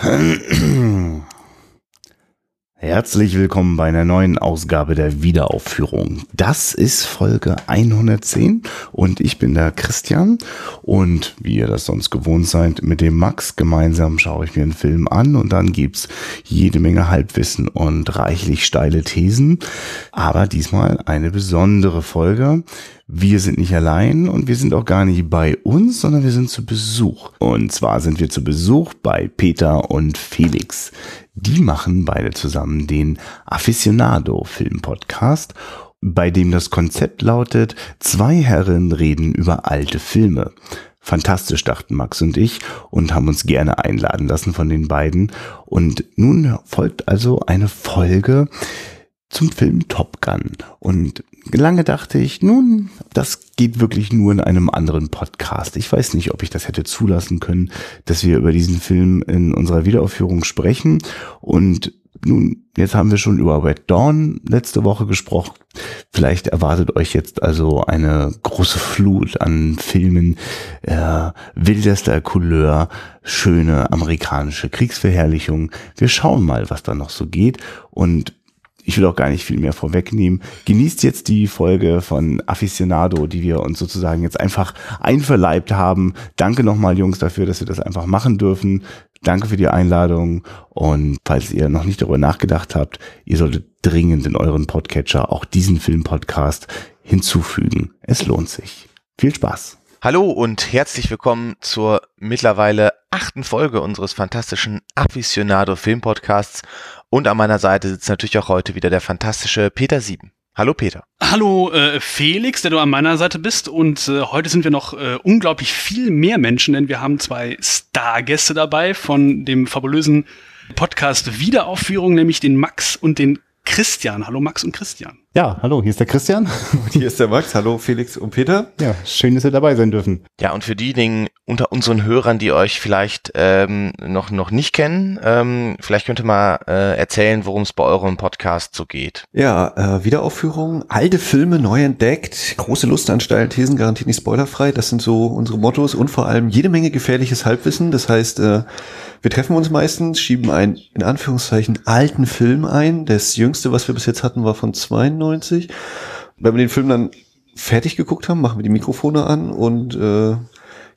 Herzlich willkommen bei einer neuen Ausgabe der Wiederaufführung. Das ist Folge 110 und ich bin der Christian und wie ihr das sonst gewohnt seid, mit dem Max gemeinsam schaue ich mir einen Film an und dann gibt's jede Menge Halbwissen und reichlich steile Thesen, aber diesmal eine besondere Folge. Wir sind nicht allein und wir sind auch gar nicht bei uns, sondern wir sind zu Besuch. Und zwar sind wir zu Besuch bei Peter und Felix. Die machen beide zusammen den Aficionado Film Podcast, bei dem das Konzept lautet, zwei Herren reden über alte Filme. Fantastisch, dachten Max und ich und haben uns gerne einladen lassen von den beiden. Und nun folgt also eine Folge zum Film Top Gun. Und lange dachte ich, nun, das geht wirklich nur in einem anderen Podcast. Ich weiß nicht, ob ich das hätte zulassen können, dass wir über diesen Film in unserer Wiederaufführung sprechen. Und nun, jetzt haben wir schon über Red Dawn letzte Woche gesprochen. Vielleicht erwartet euch jetzt also eine große Flut an Filmen äh, wildester Couleur, schöne amerikanische Kriegsverherrlichung. Wir schauen mal, was da noch so geht. Und ich will auch gar nicht viel mehr vorwegnehmen. Genießt jetzt die Folge von Aficionado, die wir uns sozusagen jetzt einfach einverleibt haben. Danke nochmal, Jungs, dafür, dass wir das einfach machen dürfen. Danke für die Einladung. Und falls ihr noch nicht darüber nachgedacht habt, ihr solltet dringend in euren Podcatcher auch diesen Filmpodcast hinzufügen. Es lohnt sich. Viel Spaß. Hallo und herzlich willkommen zur mittlerweile achten Folge unseres fantastischen Aficionado Film Podcasts. Und an meiner Seite sitzt natürlich auch heute wieder der fantastische Peter Sieben. Hallo Peter. Hallo äh, Felix, der du an meiner Seite bist. Und äh, heute sind wir noch äh, unglaublich viel mehr Menschen, denn wir haben zwei Stargäste dabei von dem fabulösen Podcast Wiederaufführung, nämlich den Max und den Christian. Hallo Max und Christian. Ja, hallo, hier ist der Christian. Und hier ist der Max. Hallo Felix und Peter. Ja, schön, dass ihr dabei sein dürfen. Ja, und für diejenigen unter unseren Hörern, die euch vielleicht ähm, noch, noch nicht kennen, ähm, vielleicht könnt ihr mal äh, erzählen, worum es bei eurem Podcast so geht. Ja, äh, Wiederaufführung, alte Filme neu entdeckt, große Lust an steilen Thesen, garantiert nicht spoilerfrei. Das sind so unsere Mottos und vor allem jede Menge gefährliches Halbwissen. Das heißt, äh, wir treffen uns meistens, schieben einen in Anführungszeichen alten Film ein. Das jüngste, was wir bis jetzt hatten, war von 92. Wenn wir den Film dann fertig geguckt haben, machen wir die Mikrofone an und äh,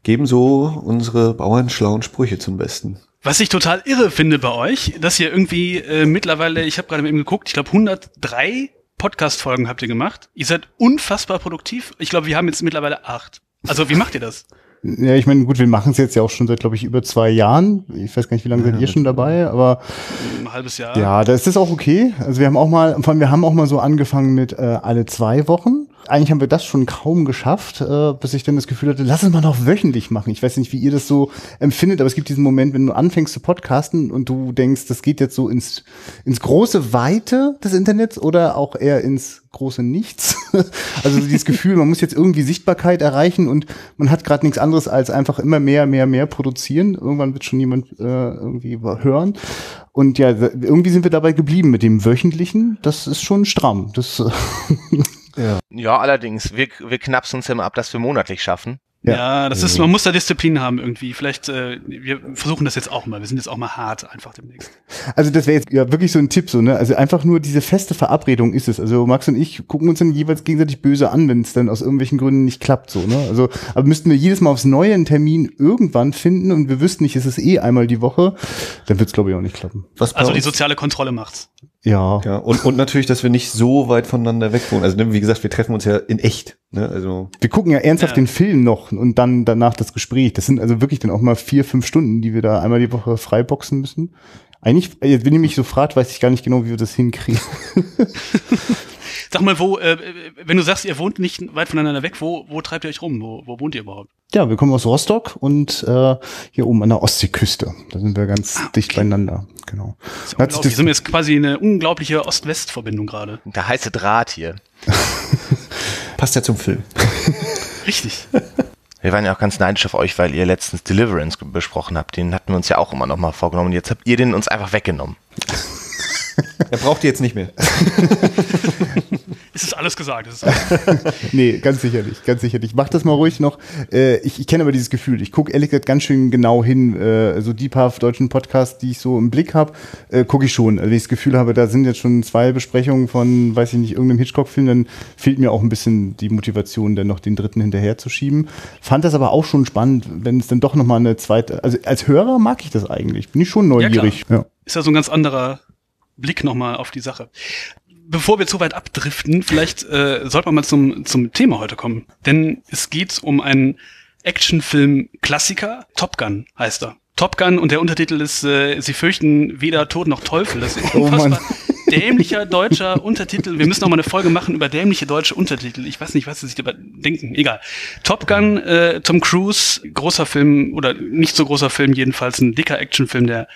geben so unsere bauernschlauen Sprüche zum Besten. Was ich total irre finde bei euch, dass ihr irgendwie äh, mittlerweile, ich habe gerade mit ihm geguckt, ich glaube 103 Podcast-Folgen habt ihr gemacht. Ihr seid unfassbar produktiv. Ich glaube, wir haben jetzt mittlerweile acht. Also wie macht ihr das? Ja, ich meine, gut, wir machen es jetzt ja auch schon seit, glaube ich, über zwei Jahren. Ich weiß gar nicht, wie lange seid ihr schon dabei, aber Ein halbes Jahr. ja, da ist das auch okay. Also wir haben auch mal, vor allem wir haben auch mal so angefangen mit äh, alle zwei Wochen. Eigentlich haben wir das schon kaum geschafft, äh, bis ich dann das Gefühl hatte, lass es mal noch wöchentlich machen. Ich weiß nicht, wie ihr das so empfindet, aber es gibt diesen Moment, wenn du anfängst zu podcasten und du denkst, das geht jetzt so ins, ins große Weite des Internets oder auch eher ins große Nichts. also so dieses Gefühl, man muss jetzt irgendwie Sichtbarkeit erreichen und man hat gerade nichts anderes als einfach immer mehr, mehr, mehr produzieren. Irgendwann wird schon jemand äh, irgendwie hören. Und ja, irgendwie sind wir dabei geblieben mit dem wöchentlichen. Das ist schon stramm. Das Ja, allerdings, wir, wir knapsen uns immer ab, dass wir monatlich schaffen. Ja. Ja, das ist, man muss da Disziplin haben irgendwie. Vielleicht, äh, wir versuchen das jetzt auch mal. Wir sind jetzt auch mal hart einfach demnächst. Also das wäre jetzt ja wirklich so ein Tipp, so, ne? Also einfach nur diese feste Verabredung ist es. Also Max und ich gucken uns dann jeweils gegenseitig böse an, wenn es dann aus irgendwelchen Gründen nicht klappt, so, ne? Also, aber müssten wir jedes Mal aufs neue einen Termin irgendwann finden und wir wüssten nicht, es ist eh einmal die Woche, dann wird's glaube ich auch nicht klappen. Was Also die soziale Kontrolle macht's. Ja. ja, und, und natürlich, dass wir nicht so weit voneinander weg wohnen. Also ne, wie gesagt, wir treffen uns ja in echt. Ne? Also Wir gucken ja ernsthaft Ja. den Film noch und dann danach das Gespräch. Das sind also wirklich dann auch mal vier, fünf Stunden, die wir da einmal die Woche freiboxen müssen. Eigentlich, wenn ihr mich so fragt, weiß ich gar nicht genau, wie wir das hinkriegen. Sag mal, wo, äh, wenn du sagst, ihr wohnt nicht weit voneinander weg, wo, wo treibt ihr euch rum? Wo, wo wohnt ihr überhaupt? Ja, wir kommen aus Rostock und äh, hier oben an der Ostseeküste. Da sind wir ganz dicht beieinander. Genau. Das- Wir sind jetzt quasi eine unglaubliche Ost-West-Verbindung gerade. Der heiße Draht hier. passt ja zum Film. Richtig. Wir waren ja auch ganz neidisch auf euch, weil ihr letztens Deliverance besprochen habt. Den hatten wir uns ja auch immer noch mal vorgenommen. Jetzt habt ihr den uns einfach weggenommen. Er braucht die jetzt nicht mehr. Es ist alles gesagt. Es ist alles nee, ganz sicherlich, ganz sicherlich. Mach das mal ruhig noch. Äh, ich ich kenne aber dieses Gefühl. Ich gucke ehrlich gesagt ganz schön genau hin. Äh, so die paar deutschen Podcasts, die ich so im Blick habe, äh, gucke ich schon. Also wenn ich das Gefühl habe, da sind jetzt schon zwei Besprechungen von, weiß ich nicht, irgendeinem Hitchcock-Film, dann fehlt mir auch ein bisschen die Motivation, dann noch den dritten hinterher zu schieben. Fand das aber auch schon spannend, wenn es dann doch nochmal eine zweite. Also als Hörer mag ich das eigentlich. Bin ich schon neugierig. Ja, ist ja so ein ganz anderer Blick nochmal auf die Sache. Bevor wir zu weit abdriften, vielleicht äh, sollte man mal zum, zum Thema heute kommen. Denn es geht um einen Actionfilm-Klassiker. Top Gun heißt er. Top Gun und der Untertitel ist äh, Sie fürchten weder Tod noch Teufel. Das ist Oh unfassbar dämlicher deutscher Untertitel. Wir müssen noch mal eine Folge machen über dämliche deutsche Untertitel. Ich weiß nicht, was sie sich dabei denken. Egal. Top Gun, äh, Tom Cruise, großer Film oder nicht so großer Film, jedenfalls ein dicker Actionfilm der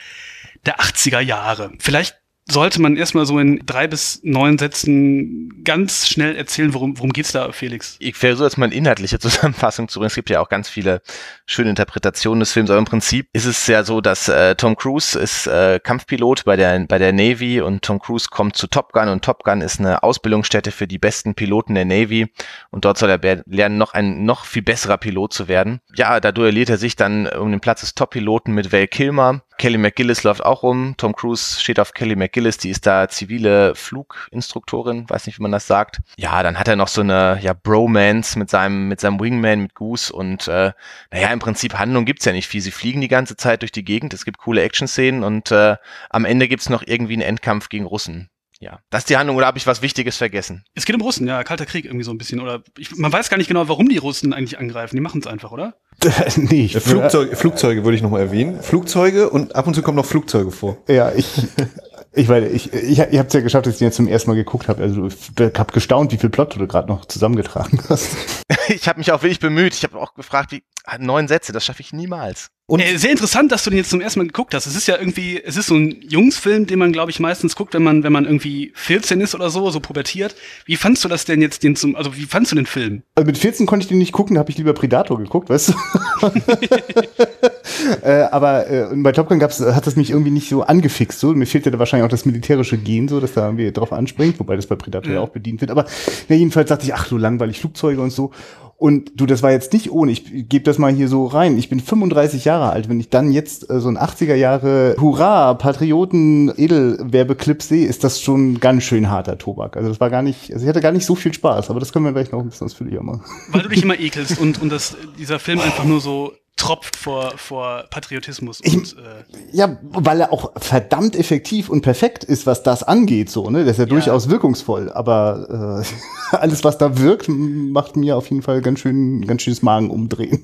der 80er Jahre. Vielleicht sollte man erstmal so in drei bis neun Sätzen ganz schnell erzählen, worum, worum geht's da, Felix? Ich versuche jetzt mal eine inhaltliche Zusammenfassung zu bringen. Es gibt ja auch ganz viele schöne Interpretationen des Films, aber im Prinzip ist es ja so, dass äh, Tom Cruise ist äh, Kampfpilot bei der, bei der Navy und Tom Cruise kommt zu Top Gun und Top Gun ist eine Ausbildungsstätte für die besten Piloten der Navy und dort soll er lernen, noch ein noch viel besserer Pilot zu werden. Ja, da duelliert er sich dann um den Platz des Top-Piloten mit Val Kilmer. Kelly McGillis läuft auch rum. Tom Cruise steht auf Kelly McGillis, die ist da zivile Fluginstruktorin, weiß nicht, wie man das sagt. Ja, dann hat er noch so eine ja, Bromance mit seinem, mit seinem Wingman, mit Goose und äh, naja, im Prinzip Handlung gibt's ja nicht viel. Sie fliegen die ganze Zeit durch die Gegend, es gibt coole Action-Szenen und äh, am Ende gibt's noch irgendwie einen Endkampf gegen Russen. Ja, das ist die Handlung oder habe ich was Wichtiges vergessen? Es geht um Russen, ja, Kalter Krieg irgendwie so ein bisschen. Oder ich, man weiß gar nicht genau, warum die Russen eigentlich angreifen. Die machen es einfach, oder? nee, ich, Äh, Flugzeuge, Flugzeuge würde ich noch mal erwähnen. Flugzeuge und ab und zu kommen noch Flugzeuge vor. Ja, ich, ich meine, ich, ich, ihr habt es ja geschafft, dass ich den jetzt zum ersten Mal geguckt habe. Also ich habe gestaunt, wie viel Plot du gerade noch zusammengetragen hast. Ich habe mich auch wirklich bemüht. Ich habe auch gefragt, wie neun Sätze, das schaffe ich niemals. Und äh, sehr interessant, dass du den jetzt zum ersten Mal geguckt hast. Es ist ja irgendwie, es ist so ein Jungsfilm, den man, glaube ich, meistens guckt, wenn man, wenn man irgendwie 14 ist oder so, so pubertiert. Wie fandst du das denn jetzt den zum, also wie fandst du den Film? Also mit 14 konnte ich den nicht gucken, da habe ich lieber Predator geguckt, weißt du? äh, aber äh, und bei Top Gun gab's, hat das mich irgendwie nicht so angefixt. So. Mir fehlte da wahrscheinlich auch das militärische Gen, so dass da irgendwie drauf anspringt, wobei das bei Predator ja, Ja. auch bedient wird. Aber ja, jedenfalls dachte ich, ach so langweilig, Flugzeuge und so. Und du, das war jetzt nicht ohne, ich gebe das mal hier so rein. Ich bin 35 Jahre alt. Wenn ich dann jetzt äh, so ein 80er Jahre Hurra, Patrioten, Edelwerbeclip sehe, ist das schon ganz schön harter Tobak. Also das war gar nicht, also ich hatte gar nicht so viel Spaß, aber das können wir gleich noch ein bisschen ausführlicher machen. Weil du dich immer ekelst und, und das, dieser Film einfach nur so tropft vor, vor Patriotismus Ich- und äh, Ja, weil er auch verdammt effektiv und perfekt ist, was das angeht, so, ne? Das ist ja, Ja. durchaus wirkungsvoll, aber äh, alles, was da wirkt, macht mir auf jeden Fall ganz schön, ganz schönes Magen umdrehen.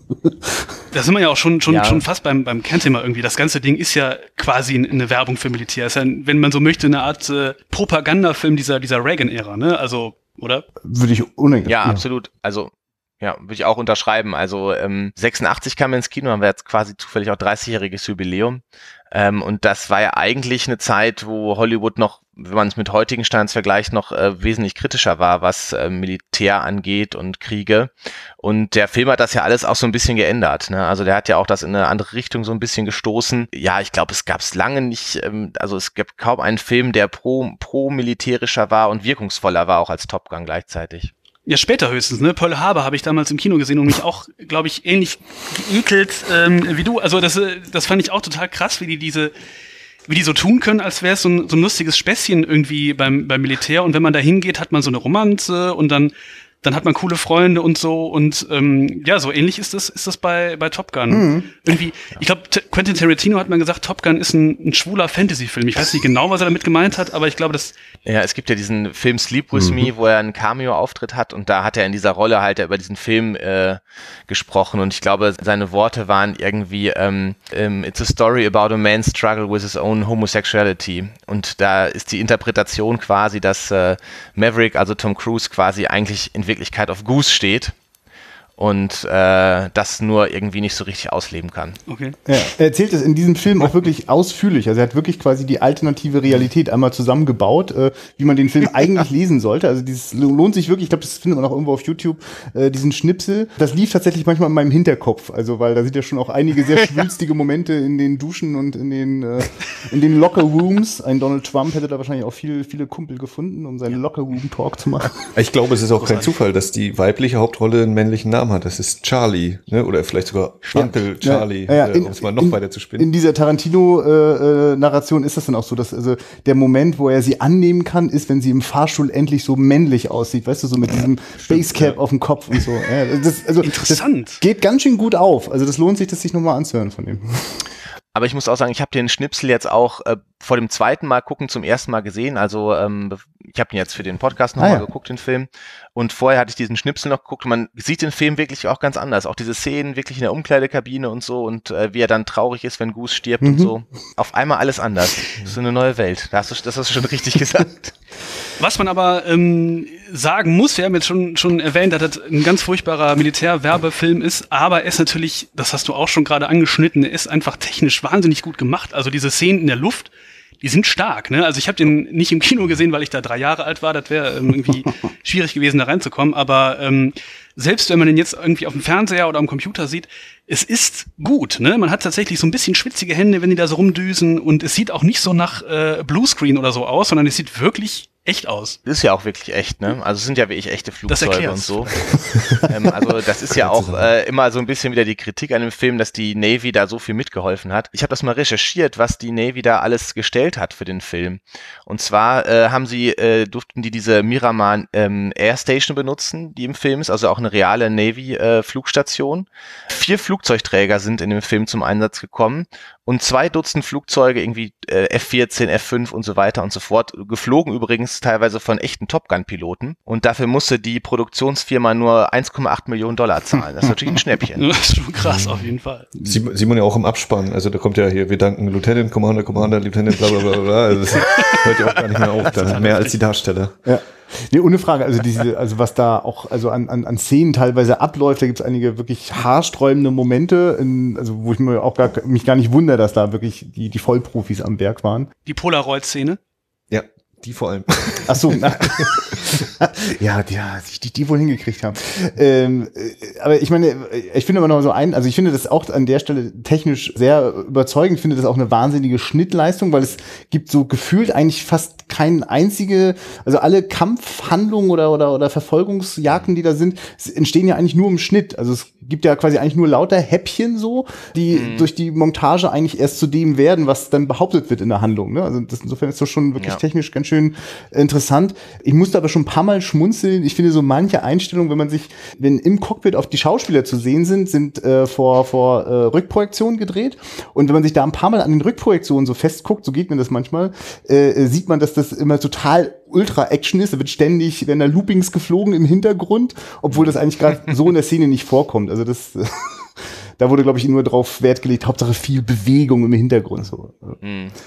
Da sind wir ja auch schon, schon, Ja. schon fast beim, beim Kernthema irgendwie. Das ganze Ding ist ja quasi eine Werbung für Militär. Ist ja, wenn man so möchte, eine Art äh, Propagandafilm dieser, dieser Reagan-Ära, ne? Also, oder? Würde ich unbedingt. Ja, absolut. Also ja, würde ich auch unterschreiben. Also ähm, 86 kam ins Kino, haben wir jetzt quasi zufällig auch 30-jähriges Jubiläum. Ähm, und das war ja eigentlich eine Zeit, wo Hollywood noch, wenn man es mit heutigen Standards vergleicht, noch äh, wesentlich kritischer war, was äh, Militär angeht und Kriege. Und der Film hat das ja alles auch so ein bisschen geändert. Ne? Also der hat ja auch das in eine andere Richtung so ein bisschen gestoßen. Ja, ich glaube, es gab es lange nicht, ähm, also es gab kaum einen Film, der pro, pro militärischer war und wirkungsvoller war, auch als Top Gun gleichzeitig. Ja, später höchstens, ne? Pearl Harbor habe ich damals im Kino gesehen und mich auch, glaube ich, ähnlich geekelt ähm, wie du. Also das, äh, das fand ich auch total krass, wie die diese, wie die so tun können, als wäre es so ein, so ein lustiges Späßchen irgendwie beim, beim Militär. Und wenn man da hingeht, hat man so eine Romanze und dann, dann hat man coole Freunde und so. Und ähm, ja, so ähnlich ist das, ist das bei, bei Top Gun. Irgendwie, ich glaube, Quentin Tarantino hat mal gesagt, Top Gun ist ein, ein schwuler Fantasy-Film. Ich weiß nicht genau, was er damit gemeint hat, aber ich glaube, das Ja, es gibt ja diesen Film Sleep With Me, wo er einen Cameo-Auftritt hat und da hat er in dieser Rolle halt über diesen Film äh, gesprochen und ich glaube, seine Worte waren irgendwie ähm, ähm, It's a story about a man's struggle with his own homosexuality und da ist die Interpretation quasi, dass äh, Maverick, also Tom Cruise, quasi eigentlich in Wirklichkeit auf Goose steht und äh, das nur irgendwie nicht so richtig ausleben kann. Okay. Ja, er erzählt es in diesem Film auch wirklich ausführlich. Also er hat wirklich quasi die alternative Realität einmal zusammengebaut, äh, wie man den Film eigentlich lesen sollte. Also dieses lohnt sich wirklich, ich glaube, das findet man auch irgendwo auf YouTube, äh, diesen Schnipsel. Das lief tatsächlich manchmal in meinem Hinterkopf. Also weil da sind ja schon auch einige sehr schwülstige Momente in den Duschen und in den, äh, in den Locker Rooms. Ein Donald Trump hätte da wahrscheinlich auch viele, viele Kumpel gefunden, um seinen Locker Room Talk zu machen. Ich glaube, es ist auch kein Zufall, dass die weibliche Hauptrolle einen männlichen Namen hat. Das ist Charlie, ne? oder vielleicht sogar Uncle Charlie, ja, ja, äh, um es mal noch in, weiter zu spinnen. In dieser Tarantino-Narration äh, ist das dann auch so, dass also der Moment, wo er sie annehmen kann, ist, wenn sie im Fahrstuhl endlich so männlich aussieht, weißt du, so mit diesem Basecap auf dem Kopf und so. Ja, das, also, Interessant. Das geht ganz schön gut auf. Also das lohnt sich, das sich nochmal anzuhören von ihm. Aber ich muss auch sagen, ich habe den Schnipsel jetzt auch äh, vor dem zweiten Mal gucken zum ersten Mal gesehen. Also ähm, ich habe ihn jetzt für den Podcast nochmal ah, ja. geguckt, den Film. Und vorher hatte ich diesen Schnipsel noch geguckt man sieht den Film wirklich auch ganz anders. Auch diese Szenen wirklich in der Umkleidekabine und so und äh, wie er dann traurig ist, wenn Goose stirbt mhm. und so. Auf einmal alles anders. Das ist eine neue Welt. Das hast du, das hast du schon richtig gesagt. Was man aber ähm, sagen muss, wir haben jetzt schon, schon erwähnt, dass das ein ganz furchtbarer Militärwerbefilm ist, aber er ist natürlich, das hast du auch schon gerade angeschnitten, er ist einfach technisch wahnsinnig gut gemacht. Also diese Szenen in der Luft, die sind stark. Ne? Also ich habe den nicht im Kino gesehen, weil ich da drei Jahre alt war. Das wäre ähm, irgendwie schwierig gewesen, da reinzukommen. Aber ähm, selbst wenn man den jetzt irgendwie auf dem Fernseher oder am Computer sieht, es ist gut. Ne? Man hat tatsächlich so ein bisschen schwitzige Hände, wenn die da so rumdüsen. Und es sieht auch nicht so nach äh, Bluescreen oder so aus, sondern es sieht wirklich echt aus. Ist ja auch wirklich echt, ne? Also es sind ja wirklich echte Flugzeuge und so. ähm, also das ist ja auch äh, immer so ein bisschen wieder die Kritik an dem Film, dass die Navy da so viel mitgeholfen hat. Ich habe das mal recherchiert, was die Navy da alles gestellt hat für den Film. Und zwar äh, haben sie äh, durften die diese Miramar ähm, Air Station benutzen, die im Film ist, also auch eine reale Navy äh, Flugstation. Vier Flugzeugträger sind in dem Film zum Einsatz gekommen und zwei Dutzend Flugzeuge, irgendwie äh, F-14, F-5 und so weiter und so fort, geflogen übrigens teilweise von echten Top Gun-Piloten. Und dafür musste die Produktionsfirma nur 1,8 Millionen Dollar zahlen. Das ist natürlich ein Schnäppchen. das ist schon krass, auf jeden Fall. Sieht man ja auch im Abspann. Also da kommt ja hier, wir danken Lieutenant, Commander, Commander, Lieutenant, bla bla bla bla. Also das hört ja auch gar nicht mehr auf. Da mehr als die Darsteller. Ja. Nee, ohne Frage. Also diese, also was da auch also an, an, an Szenen teilweise abläuft, da gibt es einige wirklich haarsträubende Momente, in, also wo ich mir auch gar, mich gar nicht wundere, dass da wirklich die, die Vollprofis am Werk waren. Die Polaroid-Szene? Ja. Die vor allem. Ach so, na, ja, die, die, die wohl hingekriegt haben. Ähm, äh, aber ich meine, ich finde aber noch so ein, also ich finde das auch an der Stelle technisch sehr überzeugend. Ich finde das auch eine wahnsinnige Schnittleistung, weil es gibt so gefühlt eigentlich fast kein einzige, also alle Kampfhandlungen oder, oder, oder Verfolgungsjagden, die da sind, entstehen ja eigentlich nur im Schnitt. Also es gibt ja quasi eigentlich nur lauter Häppchen so, die mhm. durch die Montage eigentlich erst zu dem werden, was dann behauptet wird in der Handlung. Ne? Also das, insofern ist das schon wirklich ja. technisch ganz schön interessant. Ich musste aber schon ein paar Mal schmunzeln. Ich finde so manche Einstellungen, wenn man sich, wenn im Cockpit auf die Schauspieler zu sehen sind, sind äh, vor, vor äh, Rückprojektionen gedreht. Und wenn man sich da ein paar Mal an den Rückprojektionen so festguckt, so geht mir das manchmal, äh, sieht man, dass das immer total Ultra-Action ist. Da wird ständig, werden da Loopings geflogen im Hintergrund, obwohl das eigentlich gerade so in der Szene nicht vorkommt. Also das da wurde, glaube ich, nur drauf Wert gelegt, Hauptsache viel Bewegung im Hintergrund. So.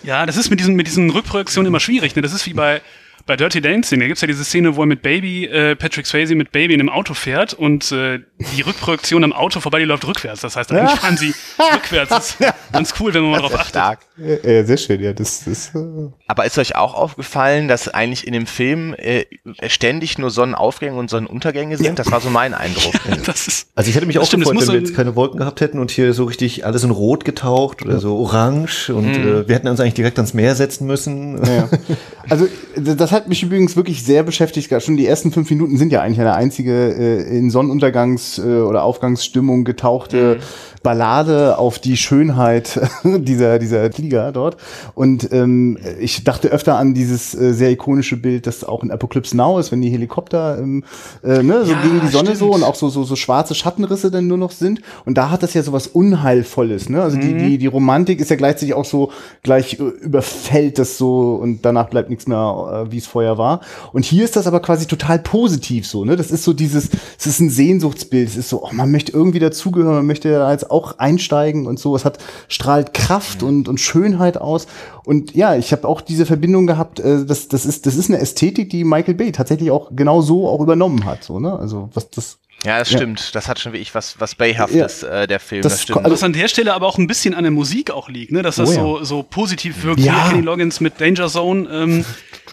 Ja, das ist mit diesen, mit diesen Rückprojektionen immer schwierig. Ne? Das ist wie bei bei Dirty Dancing, da gibt's ja diese Szene, wo er mit Baby, äh, Patrick Swayze mit Baby in einem Auto fährt und äh, die Rückprojektion am Auto vorbei, die läuft rückwärts. Das heißt, eigentlich fahren sie rückwärts. Das ist ganz cool, wenn man mal drauf achtet. Stark. Ja, sehr schön, ja. Das, das, äh Aber ist euch auch aufgefallen, dass eigentlich in dem Film äh, ständig nur Sonnenaufgänge und Sonnenuntergänge sind? Ja. Das war so mein Eindruck. Ja, das ist, also ich hätte mich auch stimmt, gefreut, wenn wir jetzt keine Wolken gehabt hätten und hier so richtig alles in Rot getaucht oder so orange und mhm. äh, wir hätten uns eigentlich direkt ans Meer setzen müssen. Ja. Also das hat mich übrigens wirklich sehr beschäftigt. Schon die ersten fünf Minuten sind ja eigentlich eine einzige äh, in Sonnenuntergangs- äh, oder Aufgangsstimmung getauchte mhm. Ballade auf die Schönheit dieser, dieser Liga dort. Und ähm, ich dachte öfter an dieses äh, sehr ikonische Bild, das auch in Apocalypse Now ist, wenn die Helikopter ähm, äh, ne, so ja, gegen die Sonne stimmt. so und auch so, so, so schwarze Schattenrisse dann nur noch sind. Und da hat das ja so was Unheilvolles. Ne? Also mhm. die, die, die Romantik ist ja gleichzeitig auch so, gleich überfällt das so und danach bleibt nichts mehr, äh, wie es vorher war. Und hier ist das aber quasi total positiv so. Ne? Das ist so dieses, es ist ein Sehnsuchtsbild. Es ist so, oh, man möchte irgendwie dazugehören, man möchte ja jetzt auch auch einsteigen und so. Es hat strahlt Kraft mhm. und, und Schönheit aus. Und ja, ich habe auch diese Verbindung gehabt, äh, das, das, ist, das ist eine Ästhetik, die Michael Bay tatsächlich auch genau so auch übernommen hat. So, ne? Also was das Ja, das stimmt. Ja. Das hat schon wirklich was, was Bayhaftes, ja. äh, der Film. Das, das stimmt. Also was an der Stelle aber auch ein bisschen an der Musik auch liegt, ne? dass das oh, so, so positiv wirkt. Ja. Kenny Loggins mit Danger Zone. Ähm,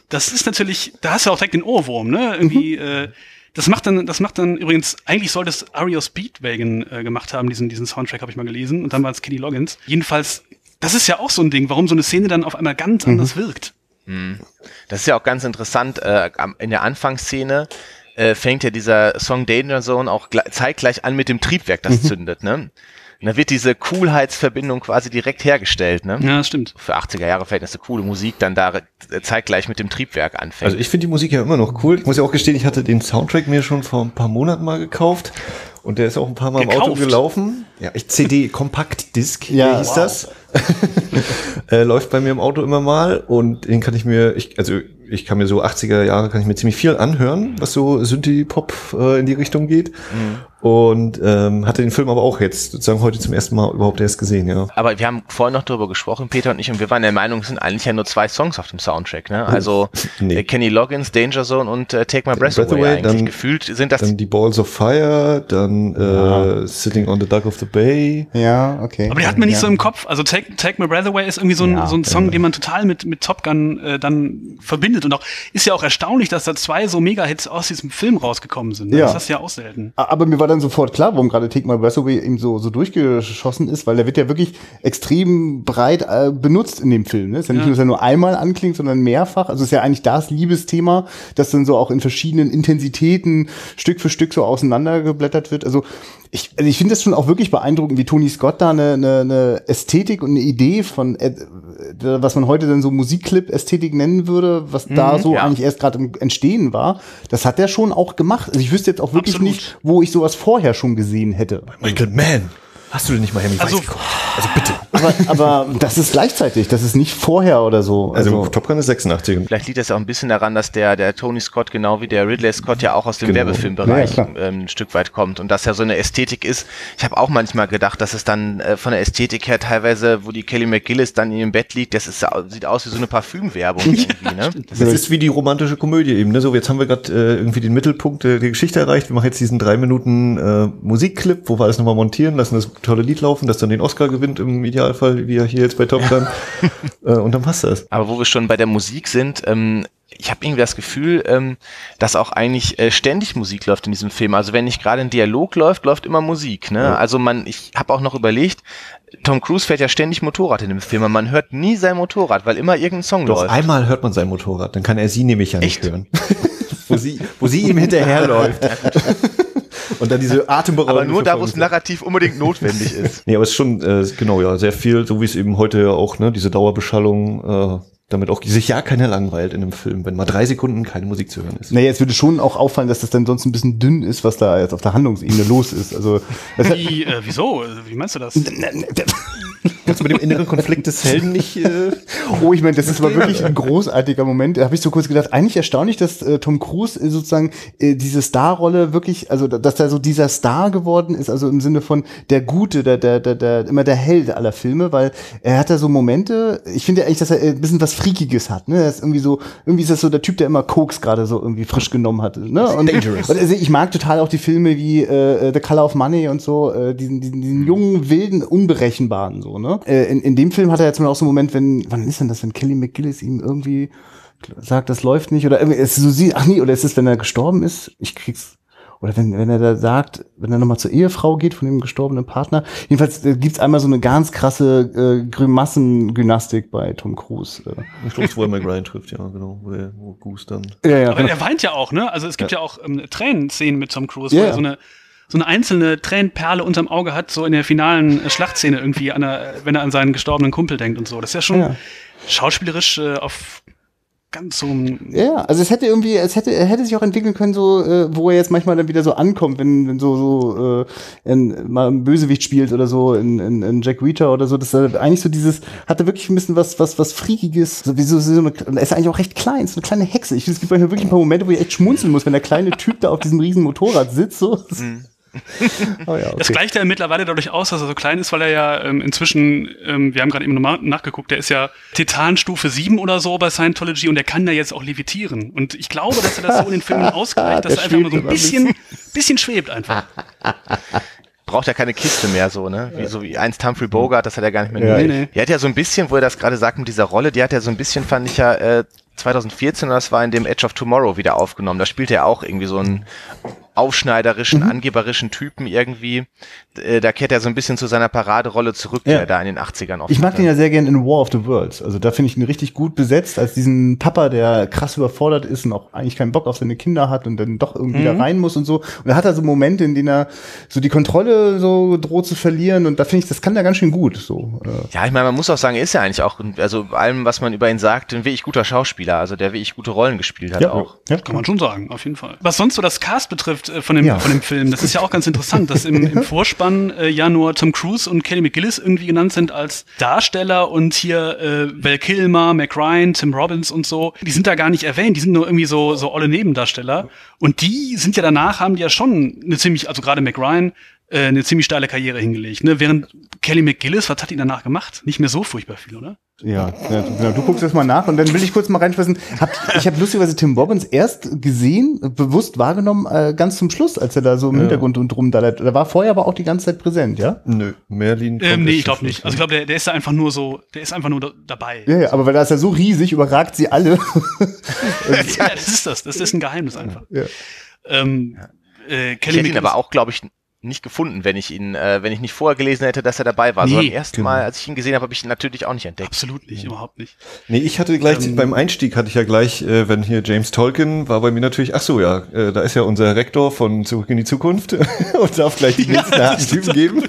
das ist natürlich, da hast du auch direkt den Ohrwurm, ne? Irgendwie, mhm. äh, das macht dann, das macht dann übrigens, eigentlich sollte es Ario Speedwagon äh, gemacht haben, diesen, diesen Soundtrack habe ich mal gelesen, und dann war es Kenny Loggins. Jedenfalls, das ist ja auch so ein Ding, warum so eine Szene dann auf einmal ganz mhm. anders wirkt. Mhm. Das ist ja auch ganz interessant, äh, in der Anfangsszene äh, fängt ja dieser Song Danger Zone auch zeitgleich an mit dem Triebwerk, das mhm. zündet, ne? Und da wird diese Coolheitsverbindung quasi direkt hergestellt, ne? Ja, das stimmt. Für 80er Jahre Verhältnisse coole Musik dann da zeitgleich mit dem Triebwerk anfängt. Also ich finde die Musik ja immer noch cool. Ich muss ja auch gestehen, ich hatte den Soundtrack mir schon vor ein paar Monaten mal gekauft. Und der ist auch ein paar Mal Gekauft. im Auto gelaufen. Ja, ich CD Compact Disc, ja, hieß wow. das. äh, läuft bei mir im Auto immer mal und den kann ich mir, ich, also ich kann mir so 80er Jahre, kann ich mir ziemlich viel anhören, was so Synthie-Pop äh, in die Richtung geht. Mhm. Und ähm, hatte den Film aber auch jetzt sozusagen heute zum ersten Mal überhaupt erst gesehen, ja. Aber wir haben vorhin noch darüber gesprochen, Peter und ich, und wir waren der Meinung, es sind eigentlich ja nur zwei Songs auf dem Soundtrack, ne? Also nee. äh, Kenny Loggins, Danger Zone und äh, Take My Breath, Breath Away, Away eigentlich. Dann, Gefühlt sind das. Dann die Balls of Fire, dann äh, Sitting on the Dock of the Bay. Ja, okay. Aber die hat man nicht ja. so im Kopf. Also Take, Take My Breath Away ist irgendwie so ein, ja, so ein Song, den man total mit, mit Top Gun äh, dann verbindet. Und auch ist ja auch erstaunlich, dass da zwei so Mega-Hits aus diesem Film rausgekommen sind. Ne? Ja. Das ist ja auch selten. Aber mir war dann sofort klar, warum gerade Take My Breath Away eben so, so durchgeschossen ist, weil der wird ja wirklich extrem breit äh, benutzt in dem Film. Ne? Ist ja nicht ja. nur, dass er nur einmal anklingt, sondern mehrfach. Also ist ja eigentlich das Liebesthema, das dann so auch in verschiedenen Intensitäten Stück für Stück so auseinandergeblättert wird. Also ich, also ich finde das schon auch wirklich beeindruckend, wie Tony Scott da eine, eine, eine Ästhetik und eine Idee von, äh, was man heute dann so Musikclip-Ästhetik nennen würde, was mhm, da so ja. eigentlich erst gerade im Entstehen war, das hat er schon auch gemacht. Also ich wüsste jetzt auch wirklich Absolut. nicht, wo ich sowas vorher schon gesehen hätte. Michael Mann. Hast du denn nicht Miami also, Vice Also bitte. Aber, aber das ist gleichzeitig, das ist nicht vorher oder so. Also, also Top Gun ist 86. Vielleicht liegt das auch ein bisschen daran, dass der, der Tony Scott genau wie der Ridley Scott ja auch aus dem genau. Werbefilmbereich ja, ähm, ein Stück weit kommt und dass ja so eine Ästhetik ist. Ich habe auch manchmal gedacht, dass es dann äh, von der Ästhetik her teilweise, wo die Kelly McGillis dann in ihrem Bett liegt, das ist, sieht aus wie so eine Parfümwerbung irgendwie. Ne? Das, das ist wie die romantische Komödie eben. Ne? So, jetzt haben wir gerade äh, irgendwie den Mittelpunkt der, der Geschichte erreicht. Wir machen jetzt diesen drei Minuten äh, Musikclip, wo wir alles nochmal montieren, lassen das tolle Lied laufen, das dann den Oscar gewinnt im Idealfall, wie er hier jetzt bei Top Gun. äh, und dann passt das. Aber wo wir schon bei der Musik sind, ähm, ich habe irgendwie das Gefühl, ähm, dass auch eigentlich äh, ständig Musik läuft in diesem Film. Also wenn nicht gerade ein Dialog läuft, läuft immer Musik. Ne? Ja. Also man, ich habe auch noch überlegt, Tom Cruise fährt ja ständig Motorrad in dem Film, man hört nie sein Motorrad, weil immer irgendein Song Doch, läuft. einmal hört man sein Motorrad, dann kann er sie nämlich ja nicht Echt? hören. wo, sie, wo sie ihm hinterherläuft. Und dann diese atemberaubende Aber nur da, wo es narrativ unbedingt notwendig ist. nee, aber es ist schon, äh, genau, ja, sehr viel, so wie es eben heute ja auch, ne, diese Dauerbeschallung, äh, damit auch sich ja keiner langweilt in einem Film, wenn mal drei Sekunden keine Musik zu hören ist. Naja, es würde schon auch auffallen, dass das dann sonst ein bisschen dünn ist, was da jetzt auf der Handlungsebene los ist. Also, Wie, äh, wieso? Wie meinst du das? Kannst du mit dem inneren Konflikt des Helden nicht. Äh, oh, ich meine, das ist aber wirklich ein großartiger Moment. Da habe ich so kurz gedacht, eigentlich erstaunlich, dass äh, Tom Cruise äh, sozusagen äh, diese Starrolle wirklich, also dass er so dieser Star geworden ist, also im Sinne von der Gute, der, der, der, der immer der Held aller Filme, weil er hat da so Momente, ich finde ja eigentlich, dass er ein bisschen was Freakiges hat. Ne? Er ist irgendwie so, irgendwie ist das so der Typ, der immer Koks gerade so irgendwie frisch genommen hat. Ne? Und, Dangerous. Und also ich mag total auch die Filme wie äh, The Color of Money und so, äh, diesen, diesen, diesen jungen, wilden, unberechenbaren so, ne? Äh, in, in dem Film hat er jetzt mal auch so einen Moment, wenn, wann ist denn das, wenn Kelly McGillis ihm irgendwie sagt, das läuft nicht oder irgendwie, es ist so sie, ach nee, oder ist es, wenn er gestorben ist? Ich krieg's oder wenn, wenn er da sagt, wenn er nochmal zur Ehefrau geht von dem gestorbenen Partner. Jedenfalls äh, gibt's einmal so eine ganz krasse äh, Grimassengymnastik bei Tom Cruise. Äh. Ich glaube, wo er Mike Ryan trifft, ja, genau, wo, er, wo Goose dann. Ja, ja, Aber genau. er weint ja auch, ne? Also es gibt ja, ja auch ähm, Tränenszenen mit Tom Cruise, ja, wo er so eine so eine einzelne Tränenperle unterm Auge hat, so in der finalen äh, Schlachtszene irgendwie, an der, wenn er an seinen gestorbenen Kumpel denkt und so. Das ist ja schon ja. schauspielerisch äh, auf ganz so. Ja, also es hätte irgendwie, es hätte, er hätte sich auch entwickeln können, so, äh, wo er jetzt manchmal dann wieder so ankommt, wenn, wenn so, so äh, in, mal ein Bösewicht spielt oder so in, in, in Jack Reacher oder so. Das ist eigentlich so dieses, hatte wirklich ein bisschen was, was, was Freakiges. So, wie so, so eine, er ist eigentlich auch recht klein, so eine kleine Hexe. Ich finde, es gibt manchmal wirklich ein paar Momente, wo ich echt schmunzeln muss, wenn der kleine Typ da auf diesem riesen Motorrad sitzt. So. Mhm. oh ja, okay. Das gleicht er mittlerweile dadurch aus, dass er so klein ist, weil er ja ähm, inzwischen, ähm, wir haben gerade eben nochmal nachgeguckt, der ist ja Titanstufe 7 oder so bei Scientology und der kann ja jetzt auch levitieren. Und ich glaube, dass er das so in den Filmen ausgleicht, dass er einfach mal so ein bisschen, bisschen schwebt einfach. braucht ja keine Kiste mehr so, ne? Wie, so wie einst Humphrey Bogart, das hat er gar nicht mehr. Ja. Nee, nee. Die hat ja so ein bisschen, wo er das gerade sagt mit dieser Rolle, die hat ja so ein bisschen, fand ich ja, äh, 2014, das war in dem Edge of Tomorrow wieder aufgenommen. Da spielt er auch irgendwie so einen aufschneiderischen, mhm. angeberischen Typen irgendwie. Äh, da kehrt er so ein bisschen zu seiner Paraderolle zurück, ja. die er da in den 80ern oft Ich mag den ja sehr gern in War of the Worlds. Also da finde ich ihn richtig gut besetzt, als diesen Papa, der krass überfordert ist und auch eigentlich keinen Bock auf seine Kinder hat und dann doch irgendwie mhm. da rein muss und so. Und da hat er so Momente, in denen er so die Kontrolle so droht zu verlieren und da finde ich, das kann er ganz schön gut. So. Ja, ich meine, man muss auch sagen, er ist ja eigentlich auch, also allem, was man über ihn sagt, ein wirklich guter Schauspieler, also der wirklich gute Rollen gespielt hat ja, auch. Ja, kann man schon sagen, auf jeden Fall. Was sonst so das Cast betrifft äh, von dem, ja. von dem Film, das ist ja auch ganz interessant, dass im, im Vorspann äh, ja nur Tom Cruise und Kelly McGillis irgendwie genannt sind als Darsteller und hier äh, Val Kilmer, Mac Ryan, Tim Robbins und so, die sind da gar nicht erwähnt, die sind nur irgendwie so, so olle Nebendarsteller. Und die sind ja danach, haben die ja schon eine ziemlich, also gerade Mac Ryan, äh, eine ziemlich steile Karriere hingelegt. Ne? Während Kelly McGillis, was hat die danach gemacht? Nicht mehr so furchtbar viel, oder? Ja, ja genau. Du guckst das mal nach und dann will ich kurz mal reinschmeißen. Hab, ich habe lustigerweise Tim Robbins erst gesehen, bewusst wahrgenommen, äh, ganz zum Schluss, als er da so im ja. Hintergrund und rum da, da war vorher aber auch die ganze Zeit präsent, ja? Nö, Merlin. Ähm, nee, ich glaube nicht. Also ich glaube, der, der ist da einfach nur so, der ist einfach nur da, dabei. Ja, ja, aber weil er ist ja so riesig, überragt sie alle. ja, das ist das. Das ist ein Geheimnis einfach. Ja. Ähm, äh, Kelly ich hätte ihn aber auch, glaube ich, nicht gefunden, wenn ich ihn, äh, wenn ich nicht vorher gelesen hätte, dass er dabei war. Nee, so beim ersten genau. Mal, als ich ihn gesehen habe, habe ich ihn natürlich auch nicht entdeckt. Absolut nicht, ja. überhaupt nicht. Nee, ich hatte gleich, ähm, beim Einstieg hatte ich ja gleich, äh, wenn hier James Tolkien war bei mir natürlich, ach so, ja, äh, da ist ja unser Rektor von Zurück in die Zukunft und darf gleich die nächsten ja, Typen geben.